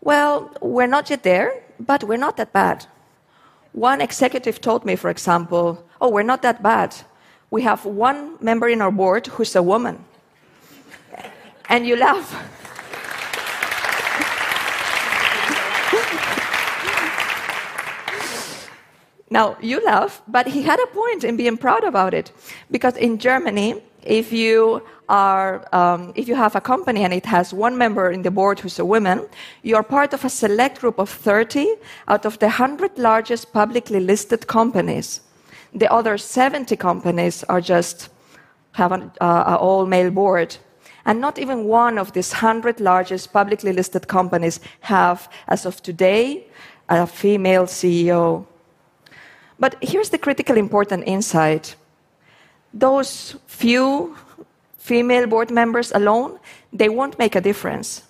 well, we're not yet there, but we're not that bad. One executive told me, for example, oh, we're not that bad. We have one member in our board who's a woman. And you laugh. now, you laugh, but he had a point in being proud about it. Because in Germany, if you are, um, if you have a company and it has one member in the board who's a woman, you are part of a select group of 30 out of the 100 largest publicly listed companies. The other 70 companies are just have an uh, all male board. And not even one of these 100 largest publicly listed companies have, as of today, a female CEO. But here's the critical important insight those few female board members alone, they won't make a difference.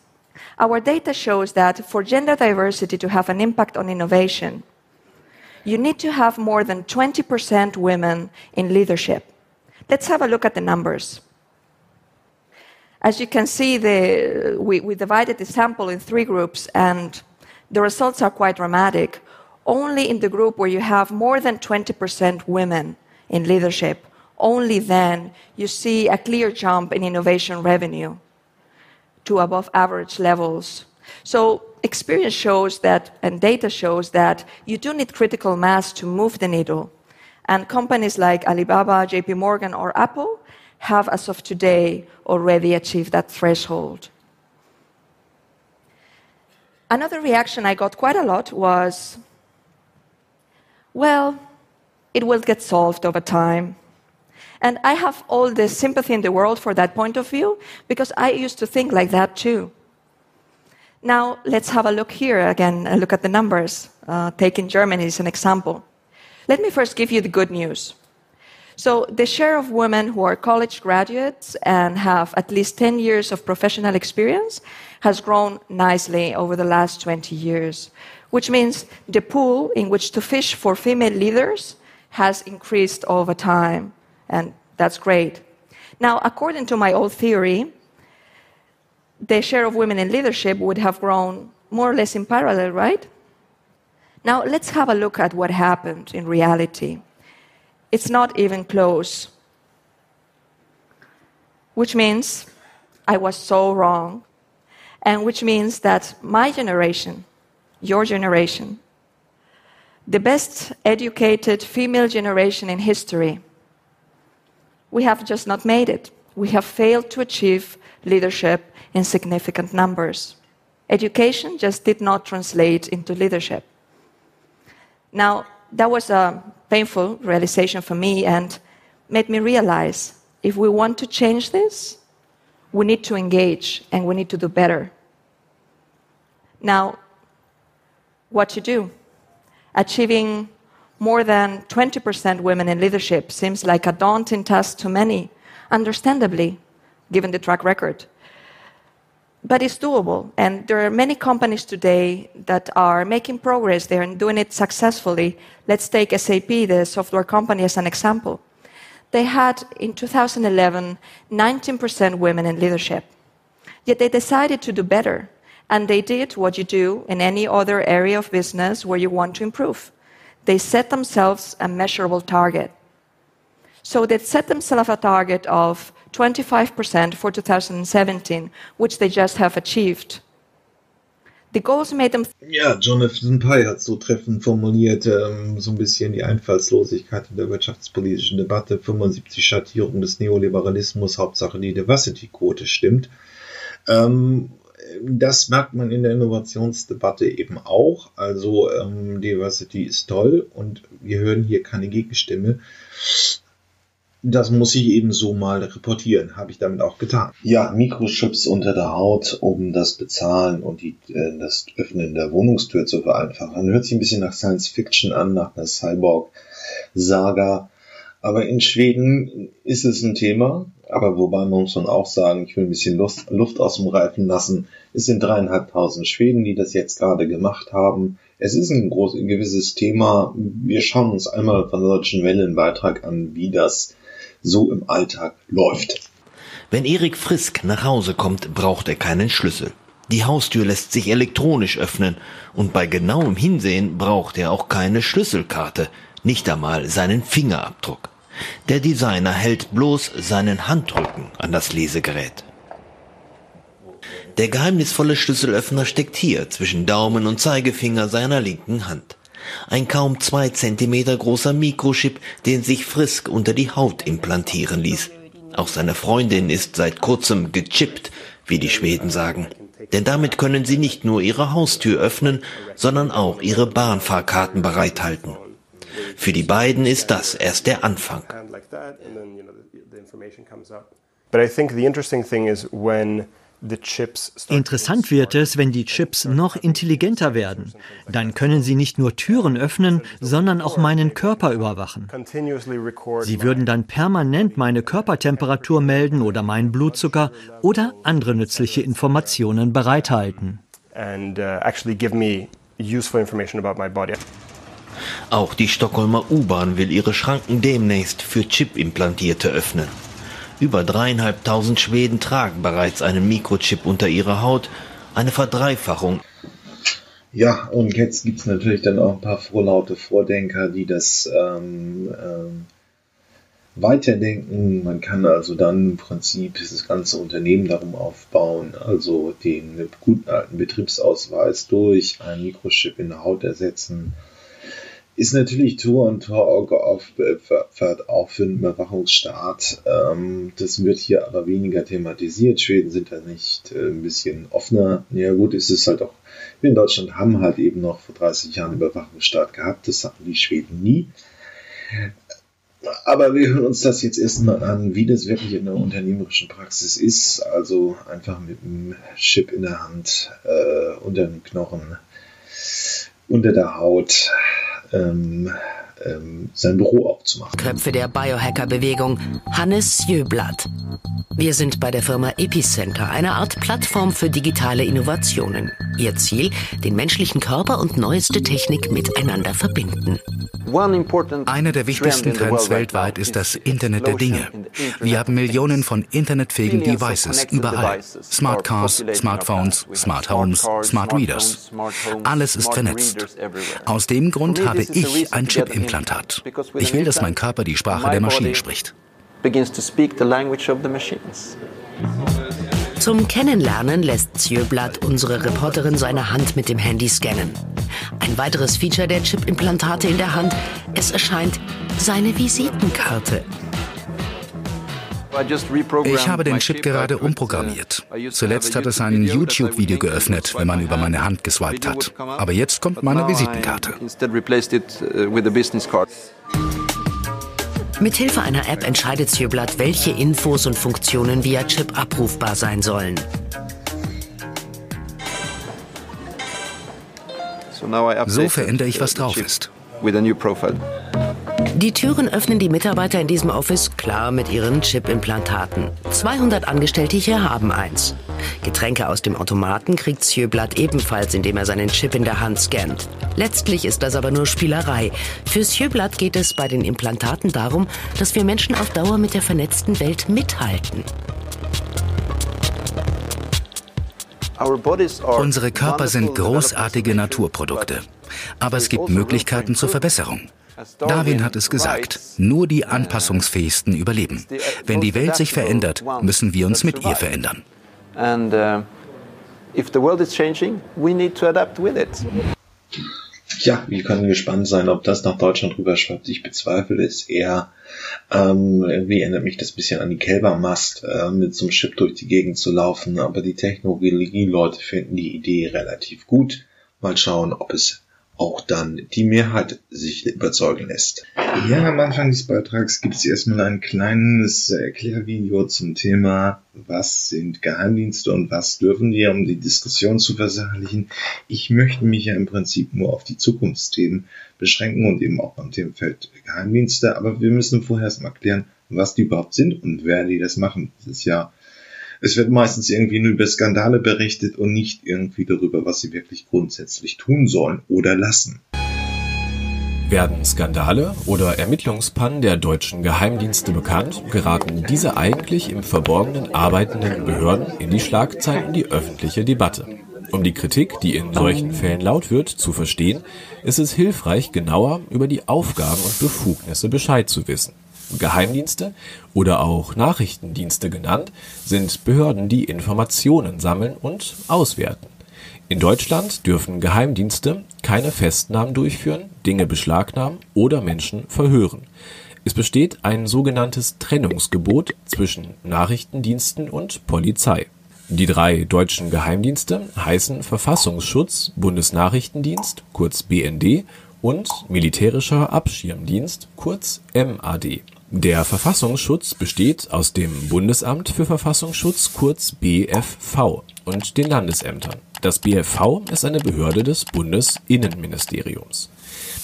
Our data shows that for gender diversity to have an impact on innovation, you need to have more than 20% women in leadership. Let's have a look at the numbers. As you can see, the, we, we divided the sample in three groups, and the results are quite dramatic. Only in the group where you have more than 20% women in leadership, only then you see a clear jump in innovation revenue to above average levels. So experience shows that, and data shows that you do need critical mass to move the needle. And companies like Alibaba, JP Morgan, or Apple have, as of today, already achieved that threshold. Another reaction I got quite a lot was well, it will get solved over time. And I have all the sympathy in the world for that point of view because I used to think like that too. Now, let's have a look here again, a look at the numbers. Uh, taking Germany as an example. Let me first give you the good news. So, the share of women who are college graduates and have at least 10 years of professional experience has grown nicely over the last 20 years, which means the pool in which to fish for female leaders has increased over time, and that's great. Now, according to my old theory, the share of women in leadership would have grown more or less in parallel, right? Now, let's have a look at what happened in reality. It's not even close. Which means I was so wrong. And which means that my generation, your generation, the best educated female generation in history, we have just not made it. We have failed to achieve leadership in significant numbers. Education just did not translate into leadership. Now, that was a painful realization for me and made me realize if we want to change this, we need to engage and we need to do better. Now, what to do? Achieving more than 20% women in leadership seems like a daunting task to many, understandably, given the track record. But it's doable, and there are many companies today that are making progress there and doing it successfully. Let's take SAP, the software company, as an example. They had in 2011 19% women in leadership. Yet they decided to do better, and they did what you do in any other area of business where you want to improve. They set themselves a measurable target. So they set themselves a target of 25% for 2017, which they just have achieved. The goals made them. Ja, Jonathan Pye hat so treffend formuliert, ähm, so ein bisschen die Einfallslosigkeit in der wirtschaftspolitischen Debatte, 75 Schattierung des Neoliberalismus, Hauptsache die Diversity-Quote stimmt. Ähm, das merkt man in der Innovationsdebatte eben auch. Also ähm, Diversity ist toll und wir hören hier keine Gegenstimme. Das muss ich eben so mal reportieren. Habe ich damit auch getan. Ja, Mikrochips unter der Haut, um das Bezahlen und die, äh, das Öffnen der Wohnungstür zu vereinfachen. Hört sich ein bisschen nach Science Fiction an, nach einer Cyborg-Saga. Aber in Schweden ist es ein Thema. Aber wobei man muss man auch sagen, ich will ein bisschen Luft, Luft aus dem Reifen lassen. Es sind dreieinhalbtausend Schweden, die das jetzt gerade gemacht haben. Es ist ein, groß, ein gewisses Thema. Wir schauen uns einmal von der Deutschen Welle einen Beitrag an, wie das so im Alltag läuft. Wenn Erik Frisk nach Hause kommt, braucht er keinen Schlüssel. Die Haustür lässt sich elektronisch öffnen und bei genauem Hinsehen braucht er auch keine Schlüsselkarte, nicht einmal seinen Fingerabdruck. Der Designer hält bloß seinen Handrücken an das Lesegerät. Der geheimnisvolle Schlüsselöffner steckt hier zwischen Daumen und Zeigefinger seiner linken Hand. Ein kaum zwei Zentimeter großer Mikrochip, den sich Frisk unter die Haut implantieren ließ. Auch seine Freundin ist seit kurzem gechippt, wie die Schweden sagen. Denn damit können sie nicht nur ihre Haustür öffnen, sondern auch ihre Bahnfahrkarten bereithalten. Für die beiden ist das erst der Anfang. But I think the interesting thing is when Interessant wird es, wenn die Chips noch intelligenter werden. Dann können sie nicht nur Türen öffnen, sondern auch meinen Körper überwachen. Sie würden dann permanent meine Körpertemperatur melden oder meinen Blutzucker oder andere nützliche Informationen bereithalten. Uh, auch die Stockholmer U-Bahn will ihre Schranken demnächst für Chip-Implantierte öffnen. Über dreieinhalbtausend Schweden tragen bereits einen Mikrochip unter ihrer Haut, eine Verdreifachung. Ja, und jetzt gibt es natürlich dann auch ein paar frohlaute Vordenker, die das ähm, ähm, weiterdenken. Man kann also dann im Prinzip das ganze Unternehmen darum aufbauen, also den guten alten Betriebsausweis durch einen Mikrochip in der Haut ersetzen ist natürlich Tor und Tor geopfert, auch für den Überwachungsstaat. Ähm, das wird hier aber weniger thematisiert. Schweden sind da nicht äh, ein bisschen offener. Ja gut, ist es halt auch, wir in Deutschland haben halt eben noch vor 30 Jahren Überwachungsstaat gehabt. Das hatten die Schweden nie. Aber wir hören uns das jetzt erstmal an, wie das wirklich in der unternehmerischen Praxis ist. Also einfach mit einem Chip in der Hand, äh, unter dem Knochen, unter der Haut ähm, ähm, sein Büro aufzumachen. Köpfe der Biohacker-Bewegung Hannes Jöblatt. Wir sind bei der Firma Epicenter, eine Art Plattform für digitale Innovationen. Ihr Ziel, den menschlichen Körper und neueste Technik miteinander verbinden. Einer der wichtigsten Trends weltweit ist das Internet der Dinge. Wir haben Millionen von internetfähigen Devices überall. Smart Cars, Smartphones, Smart Homes, Smart Readers. Alles ist vernetzt. Aus dem Grund habe ich ein Chip-Implantat. Ich will, dass mein Körper die Sprache der Maschinen spricht. Zum Kennenlernen lässt Zjöblatt unsere Reporterin seine Hand mit dem Handy scannen. Ein weiteres Feature der Chip-Implantate in der Hand, es erscheint seine Visitenkarte. Ich habe den Chip gerade umprogrammiert. Zuletzt hat es ein YouTube-Video geöffnet, wenn man über meine Hand geswiped hat. Aber jetzt kommt meine Visitenkarte. Mithilfe einer App entscheidet Zjöblatt, welche Infos und Funktionen via Chip abrufbar sein sollen. So verändere ich, was drauf ist. Die Türen öffnen die Mitarbeiter in diesem Office klar mit ihren Chip-Implantaten. 200 Angestellte hier haben eins. Getränke aus dem Automaten kriegt Sjöblatt ebenfalls, indem er seinen Chip in der Hand scannt. Letztlich ist das aber nur Spielerei. Für Sjöblatt geht es bei den Implantaten darum, dass wir Menschen auf Dauer mit der vernetzten Welt mithalten. Unsere Körper sind großartige Naturprodukte. Aber es gibt Möglichkeiten zur Verbesserung. Darwin hat es gesagt, nur die Anpassungsfähigsten überleben. Wenn die Welt sich verändert, müssen wir uns mit ihr verändern. Ja, wir können gespannt sein, ob das nach Deutschland rüberschwappt. Ich bezweifle es eher. Ähm, irgendwie erinnert mich das ein bisschen an die Kälbermast, äh, mit so einem Chip durch die Gegend zu laufen. Aber die Technologie-Leute finden die Idee relativ gut. Mal schauen, ob es auch dann die Mehrheit sich überzeugen lässt. Ja, am Anfang des Beitrags gibt es erstmal ein kleines Erklärvideo zum Thema, was sind Geheimdienste und was dürfen wir, um die Diskussion zu versachlichen. Ich möchte mich ja im Prinzip nur auf die Zukunftsthemen beschränken und eben auch beim Themenfeld Geheimdienste, aber wir müssen vorher erstmal klären, was die überhaupt sind und wer die das machen. Das ist ja es wird meistens irgendwie nur über Skandale berichtet und nicht irgendwie darüber, was sie wirklich grundsätzlich tun sollen oder lassen. Werden Skandale oder Ermittlungspannen der deutschen Geheimdienste bekannt, geraten diese eigentlich im Verborgenen arbeitenden Behörden in die Schlagzeilen die öffentliche Debatte. Um die Kritik, die in solchen Fällen laut wird, zu verstehen, ist es hilfreich, genauer über die Aufgaben und Befugnisse Bescheid zu wissen. Geheimdienste oder auch Nachrichtendienste genannt, sind Behörden, die Informationen sammeln und auswerten. In Deutschland dürfen Geheimdienste keine Festnahmen durchführen, Dinge beschlagnahmen oder Menschen verhören. Es besteht ein sogenanntes Trennungsgebot zwischen Nachrichtendiensten und Polizei. Die drei deutschen Geheimdienste heißen Verfassungsschutz, Bundesnachrichtendienst kurz BND und Militärischer Abschirmdienst kurz MAD. Der Verfassungsschutz besteht aus dem Bundesamt für Verfassungsschutz kurz BFV und den Landesämtern. Das BFV ist eine Behörde des Bundesinnenministeriums.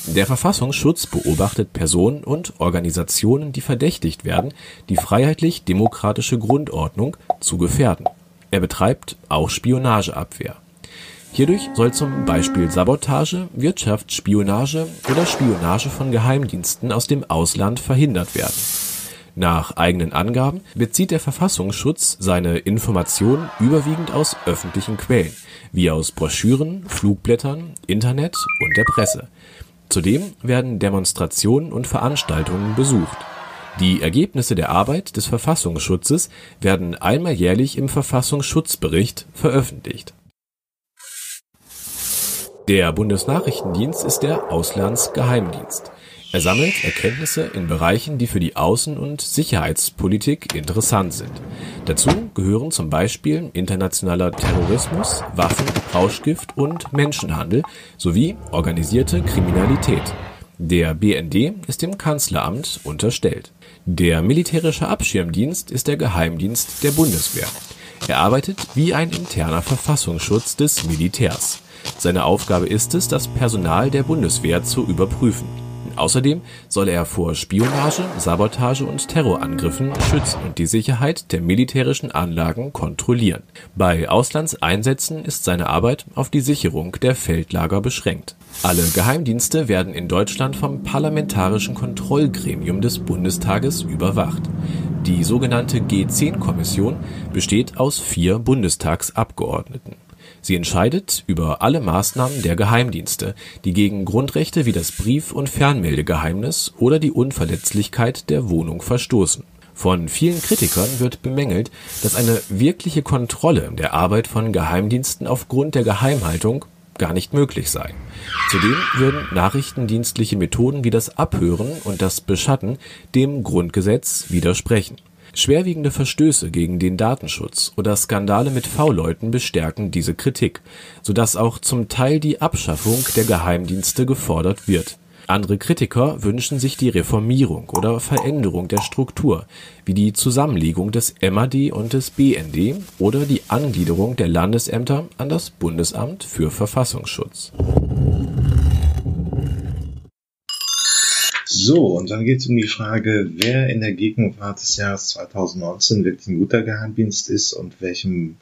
Der Verfassungsschutz beobachtet Personen und Organisationen, die verdächtigt werden, die freiheitlich-demokratische Grundordnung zu gefährden. Er betreibt auch Spionageabwehr. Hierdurch soll zum Beispiel Sabotage, Wirtschaftsspionage oder Spionage von Geheimdiensten aus dem Ausland verhindert werden. Nach eigenen Angaben bezieht der Verfassungsschutz seine Informationen überwiegend aus öffentlichen Quellen, wie aus Broschüren, Flugblättern, Internet und der Presse. Zudem werden Demonstrationen und Veranstaltungen besucht. Die Ergebnisse der Arbeit des Verfassungsschutzes werden einmal jährlich im Verfassungsschutzbericht veröffentlicht der Bundesnachrichtendienst ist der Auslandsgeheimdienst. Er sammelt Erkenntnisse in Bereichen, die für die Außen- und Sicherheitspolitik interessant sind. Dazu gehören zum Beispiel internationaler Terrorismus, Waffen, Rauschgift und Menschenhandel sowie organisierte Kriminalität. Der BND ist dem Kanzleramt unterstellt. Der militärische Abschirmdienst ist der Geheimdienst der Bundeswehr. Er arbeitet wie ein interner Verfassungsschutz des Militärs. Seine Aufgabe ist es, das Personal der Bundeswehr zu überprüfen. Außerdem soll er vor Spionage, Sabotage und Terrorangriffen schützen und die Sicherheit der militärischen Anlagen kontrollieren. Bei Auslandseinsätzen ist seine Arbeit auf die Sicherung der Feldlager beschränkt. Alle Geheimdienste werden in Deutschland vom Parlamentarischen Kontrollgremium des Bundestages überwacht. Die sogenannte G10-Kommission besteht aus vier Bundestagsabgeordneten. Sie entscheidet über alle Maßnahmen der Geheimdienste, die gegen Grundrechte wie das Brief und Fernmeldegeheimnis oder die Unverletzlichkeit der Wohnung verstoßen. Von vielen Kritikern wird bemängelt, dass eine wirkliche Kontrolle der Arbeit von Geheimdiensten aufgrund der Geheimhaltung gar nicht möglich sei. Zudem würden nachrichtendienstliche Methoden wie das Abhören und das Beschatten dem Grundgesetz widersprechen Schwerwiegende Verstöße gegen den Datenschutz oder Skandale mit V-Leuten bestärken diese Kritik, sodass auch zum Teil die Abschaffung der Geheimdienste gefordert wird. Andere Kritiker wünschen sich die Reformierung oder Veränderung der Struktur, wie die Zusammenlegung des MAD und des BND oder die Angliederung der Landesämter an das Bundesamt für Verfassungsschutz so, und dann geht es um die Frage, wer in der Gegenwart des Jahres 2019 wirklich ein guter Geheimdienst ist und welchem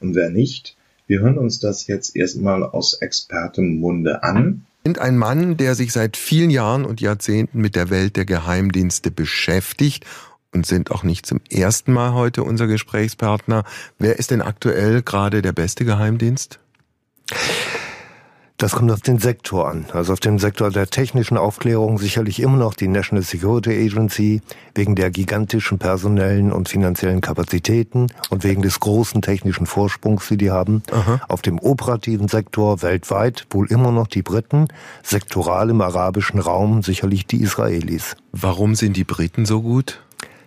und wer nicht. Wir hören uns das jetzt erstmal aus Expertenmunde an. Sind ein Mann, der sich seit vielen Jahren und Jahrzehnten mit der Welt der Geheimdienste beschäftigt und sind auch nicht zum ersten Mal heute unser Gesprächspartner. Wer ist denn aktuell gerade der beste Geheimdienst? Das kommt auf den Sektor an. Also auf dem Sektor der technischen Aufklärung sicherlich immer noch die National Security Agency wegen der gigantischen personellen und finanziellen Kapazitäten und wegen des großen technischen Vorsprungs, die die haben. Aha. Auf dem operativen Sektor weltweit wohl immer noch die Briten, sektoral im arabischen Raum sicherlich die Israelis. Warum sind die Briten so gut?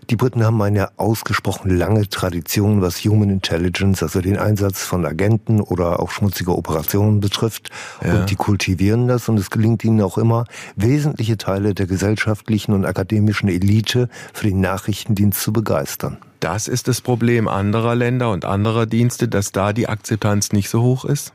Die Briten haben eine ausgesprochen lange Tradition, was Human Intelligence, also den Einsatz von Agenten oder auch schmutzige Operationen betrifft. Ja. Und die kultivieren das und es gelingt ihnen auch immer, wesentliche Teile der gesellschaftlichen und akademischen Elite für den Nachrichtendienst zu begeistern. Das ist das Problem anderer Länder und anderer Dienste, dass da die Akzeptanz nicht so hoch ist?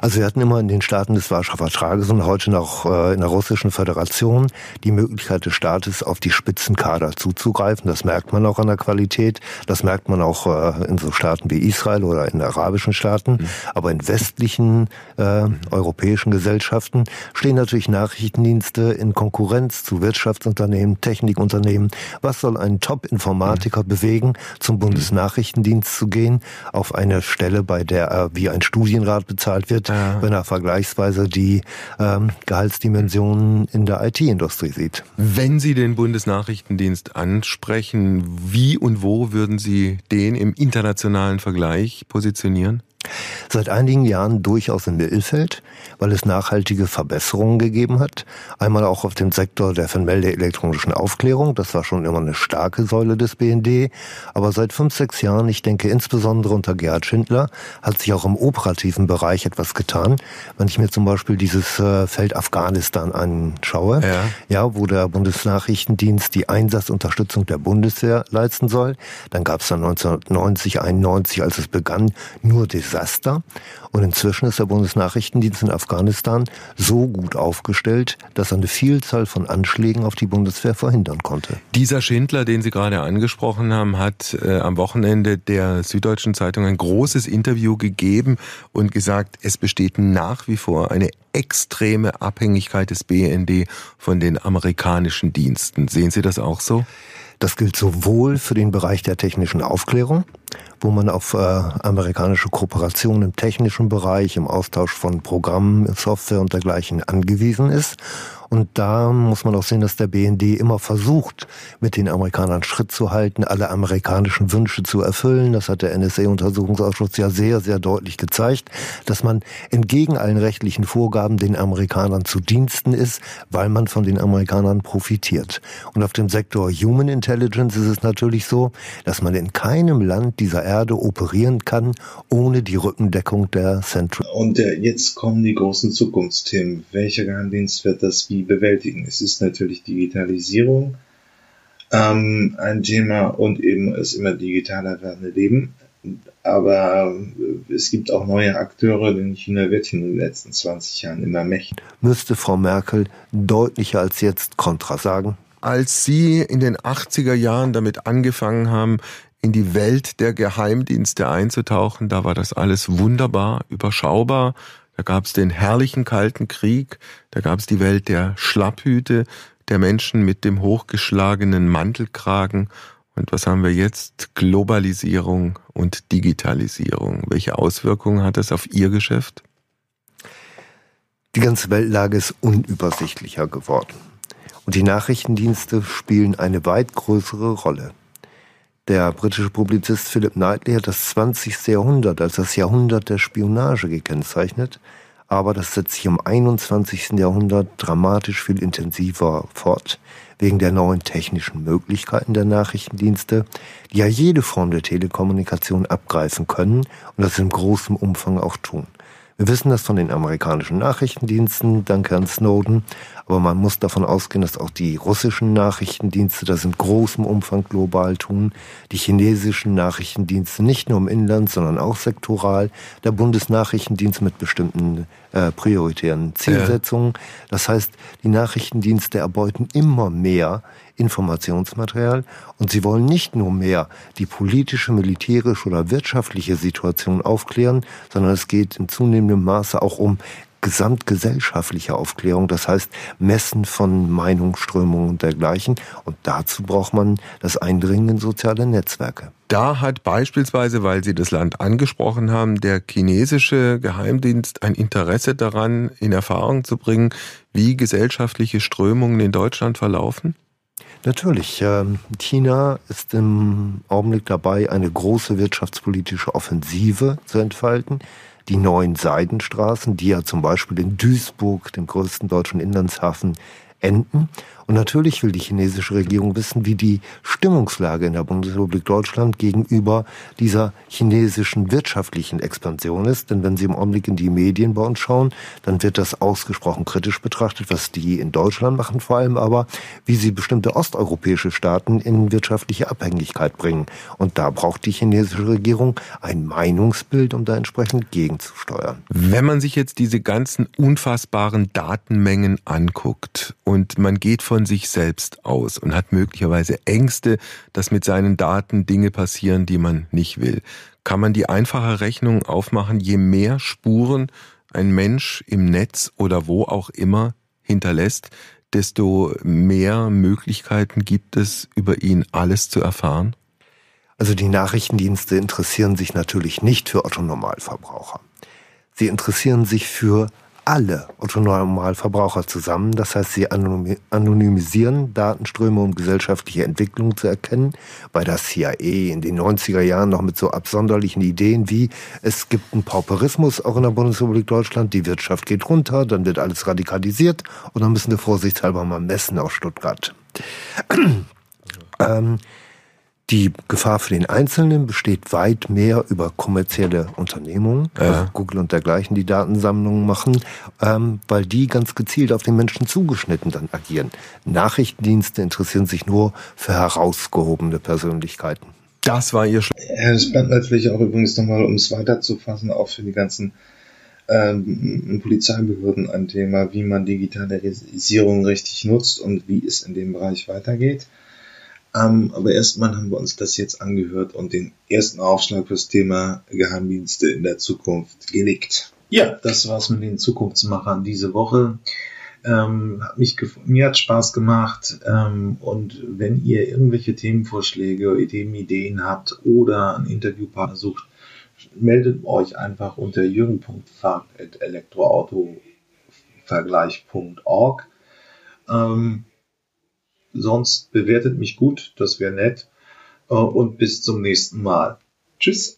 Also wir hatten immer in den Staaten des Warschauer Vertrages und heute noch äh, in der Russischen Föderation die Möglichkeit des Staates auf die Spitzenkader zuzugreifen. Das merkt man auch an der Qualität. Das merkt man auch äh, in so Staaten wie Israel oder in arabischen Staaten. Mhm. Aber in westlichen äh, europäischen Gesellschaften stehen natürlich Nachrichtendienste in Konkurrenz zu Wirtschaftsunternehmen, Technikunternehmen. Was soll ein Top-Informatiker mhm. bewegen, zum Bundesnachrichtendienst zu gehen, auf eine Stelle, bei der er wie ein Studienrat bezahlt wird, ja. wenn er vergleichsweise die ähm, Gehaltsdimensionen in der IT-Industrie sieht. Wenn Sie den Bundesnachrichtendienst ansprechen, wie und wo würden Sie den im internationalen Vergleich positionieren? Seit einigen Jahren durchaus im Mittelfeld, weil es nachhaltige Verbesserungen gegeben hat. Einmal auch auf dem Sektor der Vermelde elektronischen Aufklärung. Das war schon immer eine starke Säule des BND. Aber seit fünf, sechs Jahren, ich denke insbesondere unter Gerhard Schindler, hat sich auch im operativen Bereich etwas getan. Wenn ich mir zum Beispiel dieses äh, Feld Afghanistan anschaue, ja. ja, wo der Bundesnachrichtendienst die Einsatzunterstützung der Bundeswehr leisten soll, dann gab es dann 1990, 91, als es begann, nur Desaster. Und inzwischen ist der Bundesnachrichtendienst in Afghanistan so gut aufgestellt, dass er eine Vielzahl von Anschlägen auf die Bundeswehr verhindern konnte. Dieser Schindler, den Sie gerade angesprochen haben, hat äh, am Wochenende der Süddeutschen Zeitung ein großes Interview gegeben und gesagt, es besteht nach wie vor eine extreme Abhängigkeit des BND von den amerikanischen Diensten. Sehen Sie das auch so? Das gilt sowohl für den Bereich der technischen Aufklärung, wo man auf äh, amerikanische Kooperation im technischen Bereich, im Austausch von Programmen, Software und dergleichen angewiesen ist und da muss man auch sehen, dass der BND immer versucht, mit den Amerikanern Schritt zu halten, alle amerikanischen Wünsche zu erfüllen. Das hat der NSA-Untersuchungsausschuss ja sehr, sehr deutlich gezeigt, dass man entgegen allen rechtlichen Vorgaben den Amerikanern zu Diensten ist, weil man von den Amerikanern profitiert. Und auf dem Sektor Human Intelligence ist es natürlich so, dass man in keinem Land dieser Erde operieren kann, ohne die Rückendeckung der Central. Und äh, jetzt kommen die großen Zukunftsthemen. Welcher Geheimdienst wird das wie bewältigen. Es ist natürlich Digitalisierung ähm, ein Thema und eben es immer digitaler werdende Leben. Aber äh, es gibt auch neue Akteure, denn China wird in den letzten 20 Jahren immer mächtiger. Müsste Frau Merkel deutlicher als jetzt Kontra sagen? Als Sie in den 80er Jahren damit angefangen haben, in die Welt der Geheimdienste einzutauchen, da war das alles wunderbar, überschaubar. Da gab es den herrlichen Kalten Krieg, da gab es die Welt der Schlapphüte, der Menschen mit dem hochgeschlagenen Mantelkragen. Und was haben wir jetzt? Globalisierung und Digitalisierung. Welche Auswirkungen hat das auf Ihr Geschäft? Die ganze Weltlage ist unübersichtlicher geworden. Und die Nachrichtendienste spielen eine weit größere Rolle. Der britische Publizist Philip Knightley hat das 20. Jahrhundert als das Jahrhundert der Spionage gekennzeichnet, aber das setzt sich im 21. Jahrhundert dramatisch viel intensiver fort, wegen der neuen technischen Möglichkeiten der Nachrichtendienste, die ja jede Form der Telekommunikation abgreifen können und das in großem Umfang auch tun. Wir wissen das von den amerikanischen Nachrichtendiensten, dank Herrn Snowden, aber man muss davon ausgehen, dass auch die russischen Nachrichtendienste das in großem Umfang global tun, die chinesischen Nachrichtendienste nicht nur im Inland, sondern auch sektoral, der Bundesnachrichtendienst mit bestimmten äh, prioritären Zielsetzungen. Ja. Das heißt, die Nachrichtendienste erbeuten immer mehr Informationsmaterial und sie wollen nicht nur mehr die politische, militärische oder wirtschaftliche Situation aufklären, sondern es geht in zunehmendem Maße auch um gesamtgesellschaftliche Aufklärung, das heißt Messen von Meinungsströmungen und dergleichen. Und dazu braucht man das Eindringen in soziale Netzwerke. Da hat beispielsweise, weil Sie das Land angesprochen haben, der chinesische Geheimdienst ein Interesse daran, in Erfahrung zu bringen, wie gesellschaftliche Strömungen in Deutschland verlaufen? Natürlich. Ähm, China ist im Augenblick dabei, eine große wirtschaftspolitische Offensive zu entfalten. Die neuen Seidenstraßen, die ja zum Beispiel in Duisburg, dem größten deutschen Inlandshafen, enden. Und natürlich will die chinesische Regierung wissen, wie die Stimmungslage in der Bundesrepublik Deutschland gegenüber dieser chinesischen wirtschaftlichen Expansion ist. Denn wenn Sie im Augenblick in die Medien bei uns schauen, dann wird das ausgesprochen kritisch betrachtet, was die in Deutschland machen, vor allem aber, wie sie bestimmte osteuropäische Staaten in wirtschaftliche Abhängigkeit bringen. Und da braucht die chinesische Regierung ein Meinungsbild, um da entsprechend gegenzusteuern. Wenn man sich jetzt diese ganzen unfassbaren Datenmengen anguckt und man geht von sich selbst aus und hat möglicherweise Ängste, dass mit seinen Daten Dinge passieren, die man nicht will, kann man die einfache Rechnung aufmachen, je mehr Spuren ein Mensch im Netz oder wo auch immer hinterlässt, desto mehr Möglichkeiten gibt es, über ihn alles zu erfahren? Also die Nachrichtendienste interessieren sich natürlich nicht für Otto Normalverbraucher. Sie interessieren sich für alle Otto-Normalverbraucher zusammen. Das heißt, sie anonymisieren Datenströme, um gesellschaftliche Entwicklungen zu erkennen. Bei der CIA in den 90er Jahren noch mit so absonderlichen Ideen wie, es gibt einen Pauperismus auch in der Bundesrepublik Deutschland, die Wirtschaft geht runter, dann wird alles radikalisiert und dann müssen wir vorsichtshalber mal messen aus Stuttgart. ähm, die Gefahr für den Einzelnen besteht weit mehr über kommerzielle Unternehmungen, ja. also Google und dergleichen, die Datensammlungen machen, ähm, weil die ganz gezielt auf den Menschen zugeschnitten dann agieren. Nachrichtendienste interessieren sich nur für herausgehobene Persönlichkeiten. Das war ihr Sch Ja, das bleibt natürlich auch übrigens nochmal, um es weiterzufassen, auch für die ganzen ähm, Polizeibehörden ein Thema, wie man Digitalisierung richtig nutzt und wie es in dem Bereich weitergeht. Ähm, aber erstmal haben wir uns das jetzt angehört und den ersten Aufschlag fürs Thema Geheimdienste in der Zukunft gelegt. Ja, das war's mit den Zukunftsmachern diese Woche. Ähm, hat mich mir hat Spaß gemacht ähm, und wenn ihr irgendwelche Themenvorschläge, Ideen, habt oder einen Interviewpartner sucht, meldet euch einfach unter jürgen.fahrt.elektroautovergleich.org. Ähm, Sonst bewertet mich gut, das wäre nett. Äh, und bis zum nächsten Mal. Tschüss.